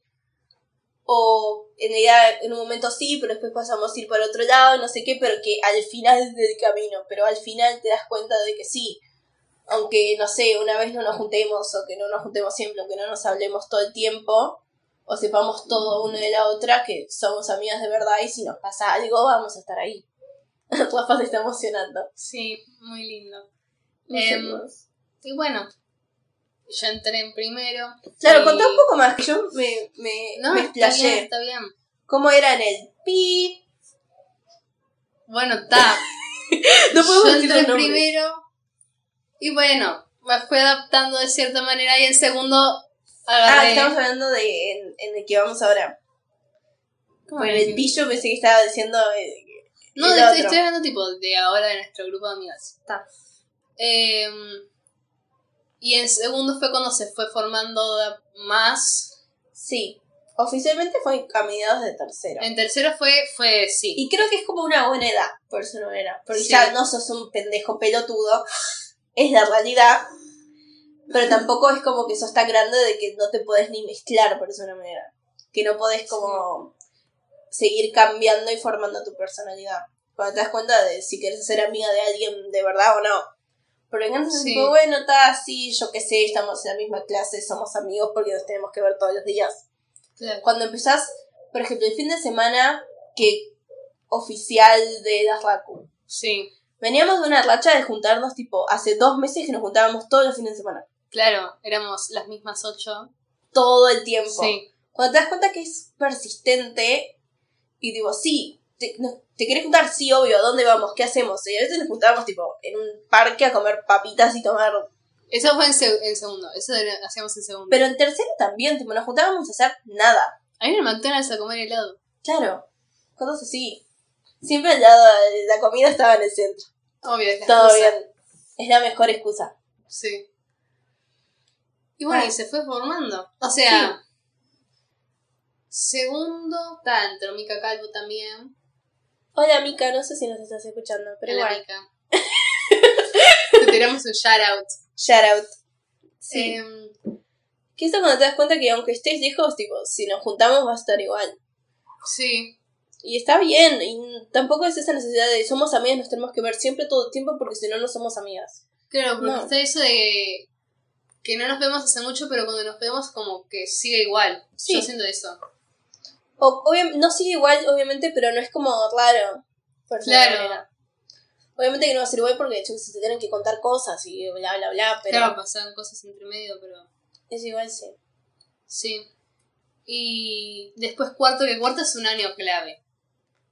o en realidad en un momento sí, pero después pasamos a ir por otro lado, no sé qué, pero que al final del camino, pero al final te das cuenta de que sí, aunque no sé, una vez no nos juntemos, o que no nos juntemos siempre, o que no nos hablemos todo el tiempo, o sepamos todo una de la otra, que somos amigas de verdad y si nos pasa algo vamos a estar ahí. Rafa se está emocionando. Sí, muy lindo. Más. Y bueno, yo entré en primero. Claro, y- contá un poco más, que yo me, me, No, me está bien, explayé. está bien. ¿Cómo era en el pi? Bueno, está. No yo entré nombres. primero. Y bueno, me fui adaptando de cierta manera. Y en segundo Ah, agarré. estamos hablando de en, en el que vamos ahora. ¿Cómo Por era el pi yo pensé que estaba diciendo... eh, No, otro. estoy hablando tipo de ahora de nuestro grupo de amigas. Está. Em, y en segundo fue cuando se fue formando más. Sí, oficialmente fue a mediados de tercero. En tercero fue, fue sí. Y creo que es como una buena edad, por eso no era. Porque Sí. ya no sos un pendejo pelotudo, es la realidad. Pero tampoco es como que sos tan grande de que no te podés ni mezclar, por eso una manera. Que no podés como seguir cambiando y formando tu personalidad. Cuando te das cuenta de si quieres ser amiga de alguien de verdad o no. Pero entonces es Sí. tipo, bueno, está así, yo qué sé, estamos en la misma clase, somos amigos porque nos tenemos que ver todos los días Claro. cuando empezás, por ejemplo, el fin de semana que oficial de Dasraku. Sí, Veníamos de una racha de juntarnos, tipo, hace dos meses que nos juntábamos todos los fines de semana. claro, éramos las mismas ocho. Todo el tiempo. Sí, Cuando te das cuenta que es persistente y digo, sí, te, no- ¿te querés juntar? Sí, obvio, ¿a dónde vamos? ¿Qué hacemos? Y a veces nos juntábamos, tipo, en un parque a comer papitas y tomar... eso fue en, seg- en segundo. Eso hacíamos en segundo. Pero en tercero también, tipo, nos juntábamos a hacer nada. Hay en el McDonald's a comer helado. Claro, cosas así. Siempre al lado, la comida estaba en el centro. Obvio, es la Todo excusa. bien. Es la mejor excusa. Sí. Y bueno, Ah. y se fue formando. O sea, segundo, está, entró Mica Calvo también. Hola, Mica, no sé si nos estás escuchando, pero Hola, igual. Mica. Te tiramos un shout out. Shout out. Sí. Em, que eso cuando te das cuenta que aunque estés lejos, tipo, si nos juntamos va a estar igual. sí, Y está bien, y tampoco es esa necesidad de somos amigas, nos tenemos que ver siempre todo el tiempo porque si no, no somos amigas. claro, porque No. está eso de que no nos vemos hace mucho, pero cuando nos vemos como que sigue igual. Sí. Yo siento eso. O, no sigue igual, obviamente, pero no es como raro. por Claro. manera. Obviamente que no va a ser igual porque se tienen que contar cosas y bla, bla, bla, pero Claro, pasaban cosas entre medio, pero es igual, sí. sí. Y después cuarto, que cuarto es un año clave.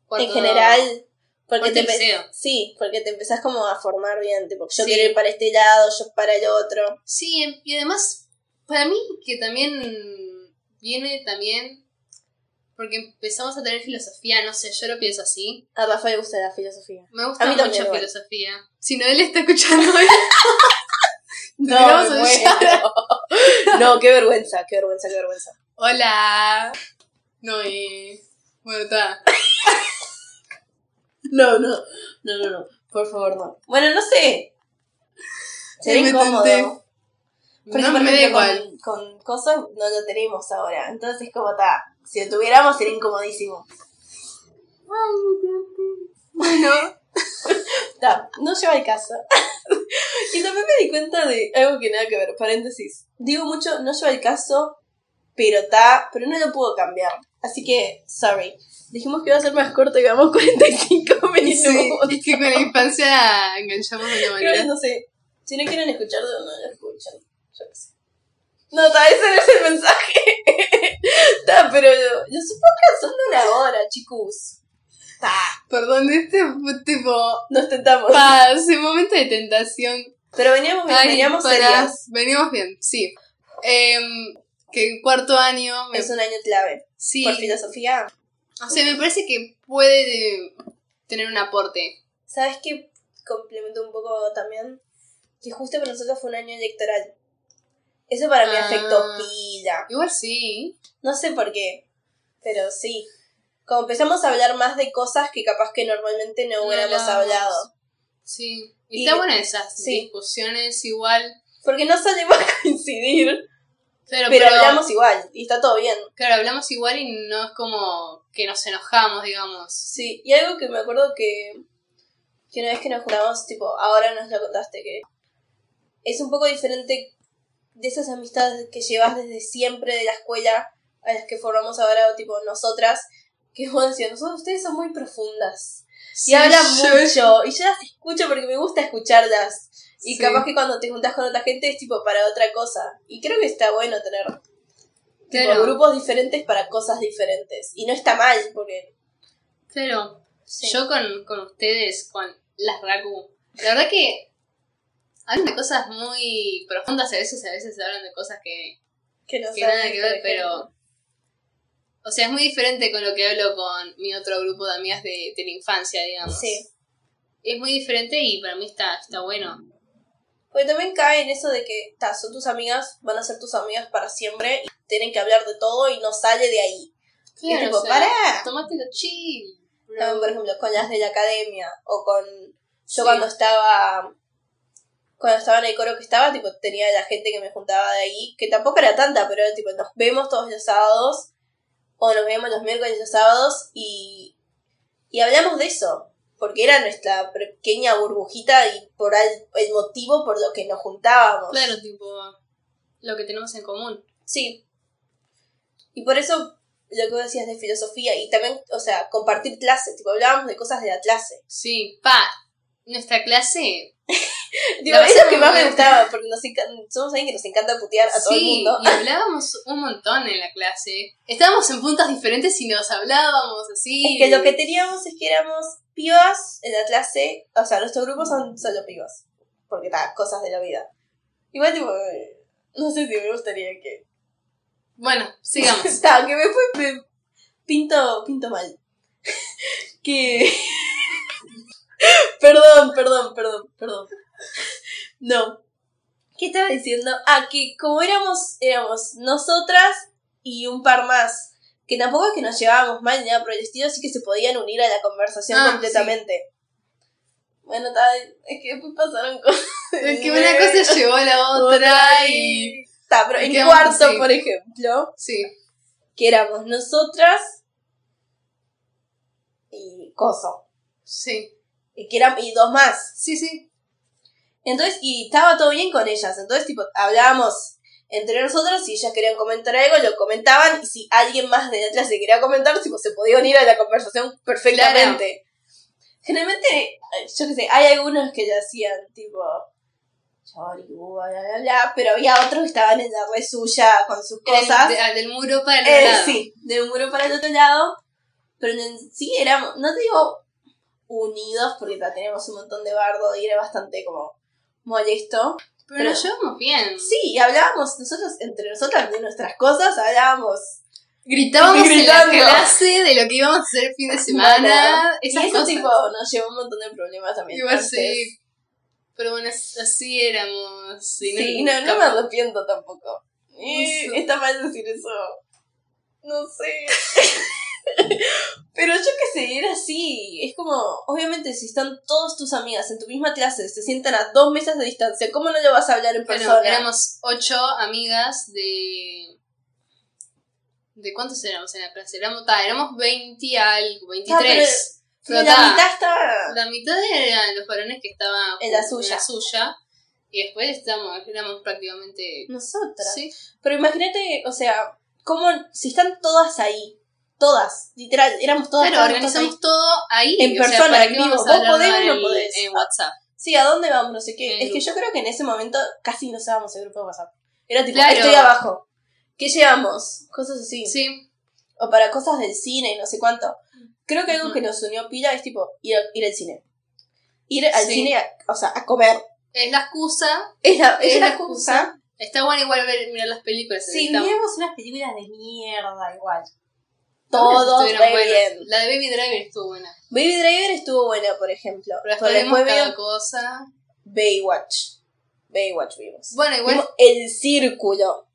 Cuarto- en general, porque te, sí, porque te empezás como a formar bien, tipo, yo Sí. quiero ir para este lado, yo para el otro. Sí, y además, para mí que también viene también porque empezamos a tener filosofía, no sé, yo lo pienso así. A Rafa le gusta la filosofía. Me gusta A mí mucho igual. filosofía. Si no, él está escuchando. No, no, qué vergüenza, qué vergüenza, qué vergüenza. Hola. No, eh. Bueno, está. No, no, no, no, no, por favor, no. Bueno, no sé. Sería Me incómodo. tenté. Porque, No me da igual. Con, con cosas no lo tenemos ahora. Entonces, como está. Si lo tuviéramos, sería incomodísimo. Bueno. Ta, no lleva el caso. y también me di cuenta de algo que nada que ver, paréntesis. Digo mucho, no lleva el caso, pero está, pero no lo puedo cambiar. Así que, sorry. Dijimos que iba a ser más corto y vamos 45 minutos. Sí, es que con la infancia enganchamos de una Creo manera. no sé. Si no quieren escucharlo, no lo escuchan. Yo qué sé. No, tal vez ese es el mensaje. Ta, pero los podcasts son de una hora, chicos. Ta, Perdón, este tipo. nos tentamos. Pa, ese momento de tentación. Pero veníamos bien, Ay, veníamos pará. serias. Venimos bien, sí. Em, que en cuarto año. me- Es un año clave. sí. Por filosofía. O sea, me parece que puede tener un aporte. ¿Sabes qué? Complemento un poco también. Que justo para nosotros fue un año electoral. Eso para mí Ah. afectó pila. Igual sí. No sé por qué. Pero sí. Como empezamos a hablar más de cosas que capaz que normalmente no No hubiéramos hablado. Sí. Y, Y- está buena esas sí. discusiones igual. Porque no salimos a coincidir. Pero, Pero, pero- hablamos igual. Y está todo bien. Claro, hablamos igual y no es como que nos enojamos, digamos. Sí. Y algo que me acuerdo que. Que una vez que nos juntamos, tipo, ahora nos lo contaste, que. Es un poco diferente de esas amistades que llevas desde siempre de la escuela a las que formamos ahora, tipo, nosotras. Que vos decías, nosotros ustedes son muy profundas. Y Sí, hablan yo- mucho. Y yo las escucho porque me gusta escucharlas. Y Sí. capaz que cuando te juntas con otra gente es tipo para otra cosa. Y creo que está bueno tener tipo, grupos diferentes para cosas diferentes. Y no está mal, porque. Claro. Yo con, con ustedes, con las Raku, la verdad que hablan de cosas muy profundas a veces, a veces hablan de cosas que, que no que saben, nada que ver, pero... O sea, es muy diferente con lo que hablo con mi otro grupo de amigas de, de la infancia, digamos. Sí. Es muy diferente y para mí está, está bueno. Porque también cae en eso de que ta, son tus amigas, van a ser tus amigas para siempre. Y tienen que hablar de todo y no sale de ahí. Y es tipo, o sea, chill. También, por ejemplo, con las de la academia. O con. Yo Sí. cuando estaba. Cuando estaba en el coro que estaba, tipo, tenía la gente que me juntaba de ahí, que tampoco era tanta, pero tipo, nos vemos todos los sábados, o nos vemos los miércoles y los sábados, y, y hablamos de eso, porque era nuestra pequeña burbujita y por al- el motivo por lo que nos juntábamos. Claro, tipo, lo que tenemos en común. Sí. Y por eso lo que vos decías de filosofía, y también, o sea, compartir clase, tipo, hablábamos de cosas de la clase. Sí, pa, nuestra clase. Digo, es lo que más me gustaba, porque nos somos alguien que nos encanta putear a todo el Sí, mundo. y hablábamos un montón en la clase. Estábamos en puntos diferentes y nos hablábamos así. Es que lo que teníamos es que éramos pibas en la clase, o sea, nuestro grupo son solo pibas, porque está, cosas de la vida. Igual, tipo, eh, no sé si me gustaría que... Bueno, sigamos. Está, que me fue... me pinto, pinto mal. que... perdón, perdón, perdón, perdón. No. ¿Qué estaba diciendo? Ah, que como éramos, éramos nosotras y un par más. Que tampoco es que nos llevábamos mal ni nada por el estilo, así que se podían unir a la conversación Ah, completamente. Bueno, es que después pasaron cosas. Es que una cosa llevó a la otra y. Ta, pero en cuarto, por ejemplo, Sí. que éramos nosotras y Coso. Sí. Y que eran, y dos más. Sí, sí. Entonces, y estaba todo bien con ellas. Entonces, tipo, hablábamos entre nosotros, si ellas querían comentar algo, lo comentaban, y si alguien más de la clase quería comentar, tipo, se podía unir a la conversación perfectamente. Generalmente, eh, yo qué sé, hay algunos que ya hacían, tipo, bla, bla, bla, pero había otros que estaban en la red suya con sus cosas. El- de- del muro para el Eh, otro lado. sí, de un muro para el otro lado. Pero en sí éramos, no te digo unidos, porque tenemos un montón de bardo y era bastante como molesto. Pero nos llevamos bien. Sí, y hablábamos nosotros, entre nosotras, de nuestras cosas, hablábamos. Gritábamos Gritando. en la clase de lo que íbamos a hacer el fin de semana. y Esas eso cosas. tipo nos llevó un montón de problemas también. Igual sí. Pero bueno, así éramos. Sí, Sí, no, no me arrepiento tampoco. Eh, está mal decir eso. No sé. Pero yo qué sé, era así. Es como, obviamente, si están todas tus amigas en tu misma clase, se sientan a dos mesas de distancia, ¿cómo no le vas a hablar en Bueno, persona? éramos ocho amigas de. ¿De cuántos éramos en la clase? Éramos, ta, éramos 20 algo, 23. Sí, Pero la ta, mitad está. La mitad eran los varones que estaban En la suya. suya, y después estamos, éramos prácticamente. Nosotras. Sí, Pero imagínate, o sea, cómo, si están todas ahí, todas, literal, éramos todas. claro, ahí. organizamos todo ahí. En o sea, persona, ¿para en vivo. Vos podés o no podés. En WhatsApp. Sí, ¿a dónde vamos? No sé qué. En es que yo creo que en ese momento casi no usábamos el grupo de WhatsApp. Era tipo, Claro. estoy abajo. ¿Qué llevamos? Cosas así. Sí. O para cosas del cine y no sé cuánto. Creo que algo que nos unió pila es tipo ir, ir al cine. Ir al Sí. cine, a- o sea, a comer. Es la excusa. Es la, es Es la la excusa. Está bueno igual ver, mirar las películas. Sí, miremos unas películas de mierda igual. Todos bien. La de Baby Driver estuvo buena. Baby Driver estuvo buena, por ejemplo. Pero después vimos cada cosa. Baywatch. Baywatch vimos. Bueno, igual. Vimos El Círculo.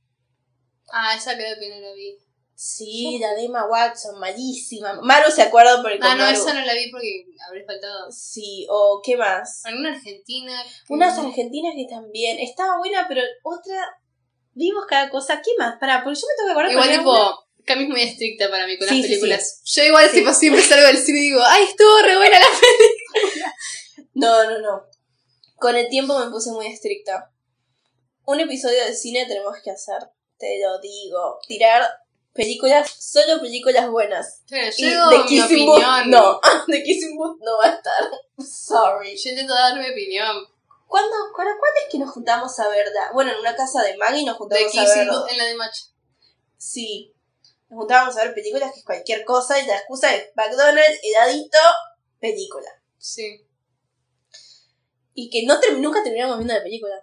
Ah, esa creo que no la vi. Sí, la de Emma Watson, malísima. Maru se acuerda porque Ah, no, Maru- esa no la vi porque habré faltado. Sí, o ¿qué más? Alguna argentina. que- Unas argentinas que también. Estaba buena, pero otra. Vimos cada cosa. ¿Qué más? Pará, porque yo me tengo que acordar. Igual, tipo, una- Cami es muy estricta para mí con Sí, las sí, películas. Yo, igual, tipo, siempre salgo del cine y digo, ¡ay, estuvo re buena la película! No, no, no. Con el tiempo me puse muy estricta. Un episodio de cine tenemos que hacer. Te lo digo. Tirar películas, solo películas buenas. Claro, yo digo de mi Kissing Booth opinión. no. De Kissing Booth no va a estar. Sorry. Yo intento dar mi opinión. ¿Cuándo, ¿Para cuándo es que nos juntamos a verla? Bueno, en una casa de Maggie nos De juntamos a Kissing verla. En la de Match. Sí. Nos juntábamos a ver películas que es cualquier cosa y la excusa es McDonald's, heladito, película. Sí. Y que no nunca terminamos viendo la película.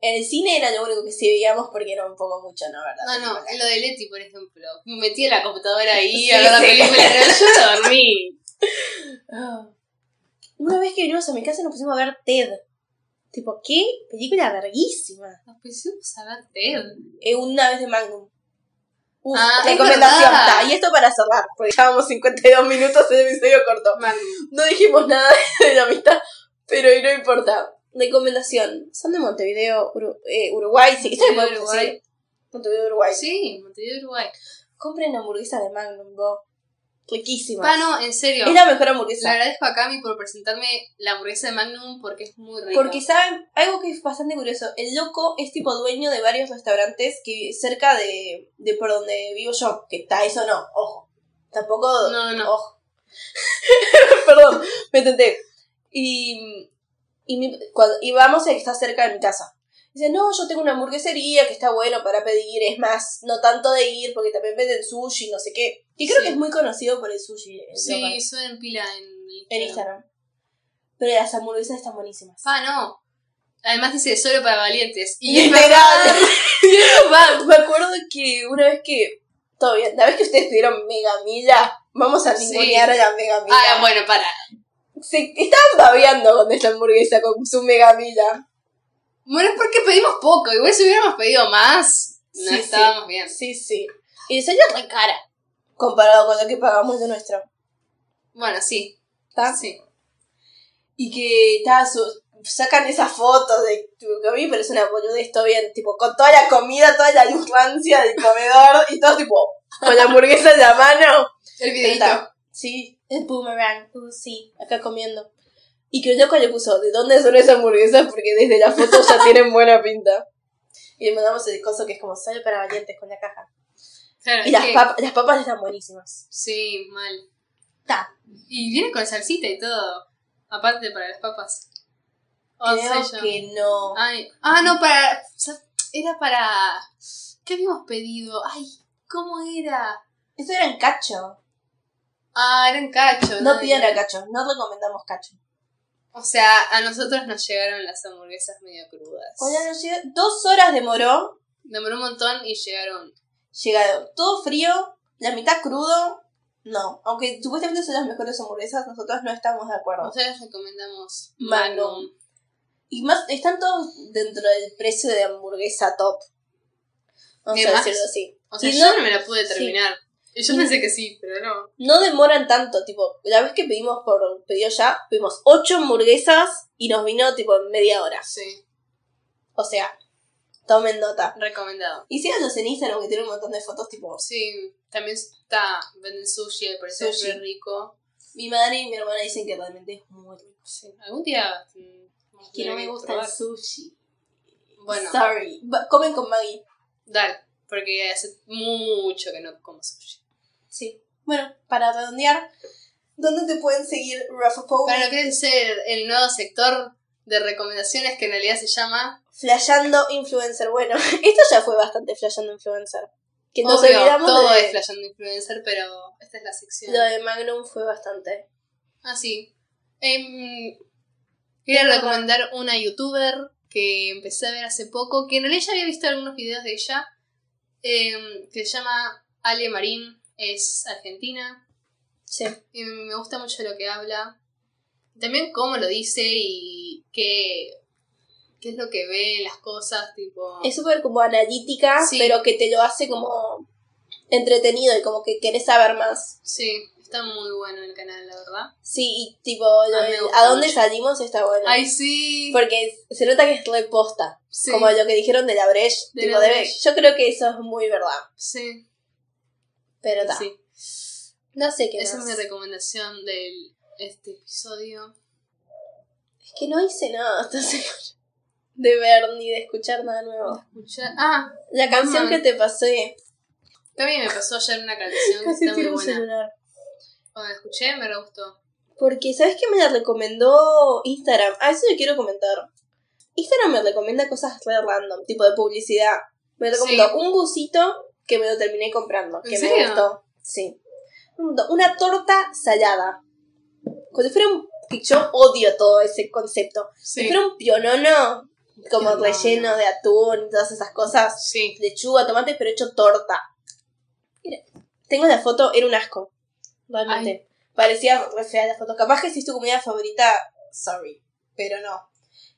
En el cine era lo único que sí veíamos porque era un poco mucho, ¿no? ¿Verdad? No, no, en lo de Leti, por ejemplo. Me metí en la computadora ahí Sí, a ver la sí. película. Yo dormí. Ah. Una vez que vinimos a mi casa nos pusimos a ver Ted. Tipo, ¿qué? Película verguísima. Nos pusimos a ver Ted. Eh, una vez de Magnum. Ah, es recomendación. Ta, Y esto para cerrar, porque llevamos 52 minutos el episodio corto. Magnum. No dijimos nada de la amistad, pero no importa. Recomendación. Son de Montevideo, Uru- eh, Uruguay. Sí, ¿sabes Montevideo, Uruguay. Montevideo, Uruguay. Sí, Montevideo, Uruguay. Compren hamburguesas de Magnum. Riquísimas. Ah, no, en serio. Es la mejor Le hamburguesa. agradezco a Cami por presentarme la hamburguesa de Magnum porque es muy rica. Porque saben, algo que es bastante curioso, el loco es tipo dueño de varios restaurantes que cerca de, de por donde vivo yo, que está eso no, ojo. Tampoco, No, no. ojo. Perdón, me tenté. Y, y, mi- cuando, y vamos a que está cerca de mi casa. Dice, no, yo tengo una hamburguesería que está bueno para pedir, es más, no tanto de ir, porque también venden sushi, no sé qué. Y creo Sí. que es muy conocido por el sushi. el Sí, local, suben pila en en Instagram. Pero las hamburguesas están buenísimas. Ah, no. Además dice solo para valientes. Y es Literal. verdad. Va, me acuerdo que una vez que. Todo bien, la vez que ustedes pidieron Mega Milla, vamos a Sí. ningunear a la Mega Milla. Ah, bueno, para. Se estaban babeando con esta hamburguesa, con su Mega Milla. Bueno, es porque pedimos poco. Igual si hubiéramos pedido más, no Sí, estábamos bien. Sí, sí. Y salió re cara. Comparado con lo que pagamos de nuestro. Bueno, sí. ¿Está? Sí. Y que ta, su- sacan esas fotos de tipo, que a mí me parece una boludez, todo bien, tipo, con toda la comida, toda la luz rancia del comedor y todo tipo, con la hamburguesa en la mano. El videito. Sí, el boomerang. Uh, sí, acá comiendo. Y loco le puso, ¿de dónde son esas hamburguesas? Porque desde la foto ya tienen buena pinta. Y le mandamos el coso que es como sale para valientes con la caja. Claro, Y las, que- pap- las papas están buenísimas. Sí, mal. Ta. Y viene con salsita y todo. Aparte para las papas. O Creo que no. Ay. Ah, no, para. Era para. ¿Qué habíamos pedido? Ay, ¿cómo era? Eso era en cacho. Ah, eran cacho. No pidan a cacho, no recomendamos cacho. O sea, a nosotros nos llegaron las hamburguesas medio crudas. Nos dos horas demoró. Demoró un montón y llegaron. Llegaron todo frío, la mitad crudo. No, aunque supuestamente son las mejores hamburguesas, nosotros no estamos de acuerdo. Nosotros recomendamos Magnum. Magnum. Y más, están todos dentro del precio de hamburguesa top. Vamos ¿Qué a más? decirlo así. O sea, Y yo no- no me la pude terminar. Y yo pensé que sí, pero no. No demoran tanto, tipo, la vez que pedimos por pedido ya, pedimos ocho hamburguesas y nos vino tipo en media hora. Sí, O sea, tomen nota. recomendado. Y síganos en Instagram que tiene un montón de fotos tipo. Sí, también está, venden sushi, me parece Sushi. muy rico. Mi madre y mi hermana dicen que realmente es muy rico. Sí, algún día. mm, a Que no me gusta probar. el sushi. Bueno, Sorry. Comen con Maggie. dale, porque hace mucho que no como sushi. Sí. Bueno, para redondear, ¿dónde te pueden seguir Rafa Poe? Para lo que es ser el nuevo sector de recomendaciones que en realidad se llama Flayando Influencer. Bueno, esto ya fue bastante Flayando Influencer. Que nos Obvio, olvidamos todo de... es Flayando Influencer, pero esta es la sección. Lo de Magnum fue bastante. Ah, sí. Em, quiero recomendar una youtuber que empecé a ver hace poco, que en realidad ya había visto algunos videos de ella, em, que se llama Ale Marín, es argentina, Sí. y me gusta mucho lo que habla. También cómo lo dice y qué, qué es lo que ve en las cosas, tipo... Es súper como analítica, Sí. pero que te lo hace como entretenido y como que querés saber más. Sí, está muy bueno el canal, la verdad. Sí, y tipo, lo A mí me del gusta ¿a dónde mucho. salimos? está bueno. ¡Ay, sí! Porque se nota que es reposta. Sí, Como lo que dijeron de la Breche. De tipo, la Breche. yo creo que eso es muy verdad. sí, Pero ta. sí. No sé qué Esa más. es mi recomendación de este episodio. Es que no hice nada esta semana. De ver ni de escuchar nada nuevo. Escuchar. Ah, La canción que te pasé. también me pasó ayer una canción que está muy buena. celular. Cuando la escuché me gustó. Porque, ¿sabes qué me la recomendó Instagram? Ah, eso yo quiero comentar. Instagram me recomienda cosas re random, tipo de publicidad. Me recomendó Sí. un busito que me lo terminé comprando, ¿En que me gustó. Sí. Un- Una torta salada. Si fuera un... Yo odio todo ese concepto. Si Sí. fuera un pionono, como Pionono. relleno de atún y todas esas cosas. Sí. Lechuga, tomate, pero hecho torta. Mira, tengo la foto, era un asco. Realmente. Parecía re fea la foto. Capaz que si es tu comida favorita, sorry. Pero no.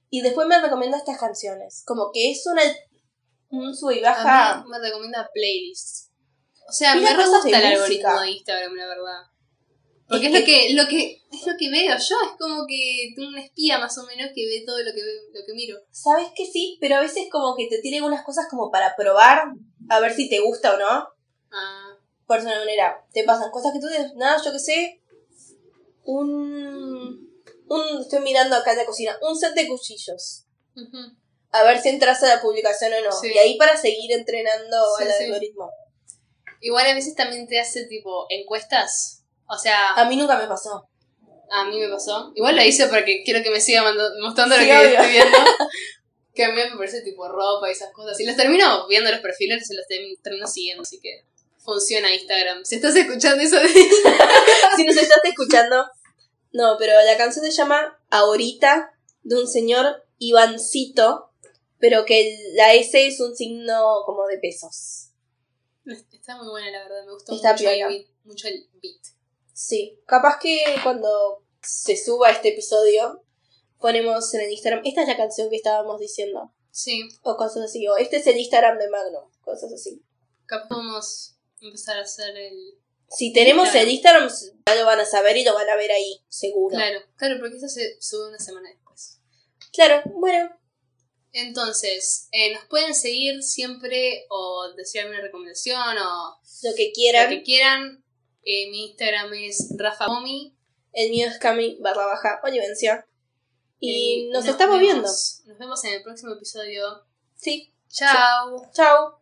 Y después me recomienda estas canciones. Como que es una. Un sube y baja. A mí me recomienda playlists. O sea, me re gusta el música. algoritmo de Instagram, la verdad. Porque Es es, lo que, lo que es lo que veo yo, es como que tengo una espía más o menos que ve todo lo que lo que miro. Sabes que sí, pero a veces como que te tienen unas cosas como para probar. A ver si te gusta o no. Ah, Por esa manera. Te pasan cosas que tú dices, nada, yo qué sé. Un. Un. Estoy mirando acá en la cocina. Un set de cuchillos. A ver si entras a la publicación o no. Sí. Y ahí para seguir entrenando Sí, al sí. algoritmo. Igual a veces también te hace tipo encuestas. O sea, A mí nunca me pasó. A mí me pasó. Igual lo hice porque quiero que me siga mostrando lo que obvio. estoy viendo. que a mí me parece tipo ropa y esas cosas. Y los termino viendo los perfiles y los term- termino siguiendo. Así que funciona Instagram. Si estás escuchando eso de... si nos estás escuchando. No, pero la canción se llama Ahorita, de un señor Ivancito, pero que la S es un signo como de pesos. Está muy buena, la verdad. Me gustó Está mucho, el beat, mucho el beat. Sí, capaz que cuando se suba este episodio ponemos en el Instagram, esta es la canción que estábamos diciendo, Sí, o cosas así, o este es el Instagram de Magnum, cosas así. capaz vamos a empezar a hacer el... Si tenemos Claro. el Instagram, ya lo van a saber y lo van a ver ahí, seguro. Claro, claro, porque eso se sube una semana después. Claro, bueno, Entonces, eh, nos pueden seguir siempre o decir alguna recomendación o lo que quieran. lo que quieran. Eh, mi Instagram es rafamomi. El mío es Cami barra baja Olivencia. Y Eh, nos estamos vemos- viendo. Nos vemos en el próximo episodio. Sí. Chao. Chao.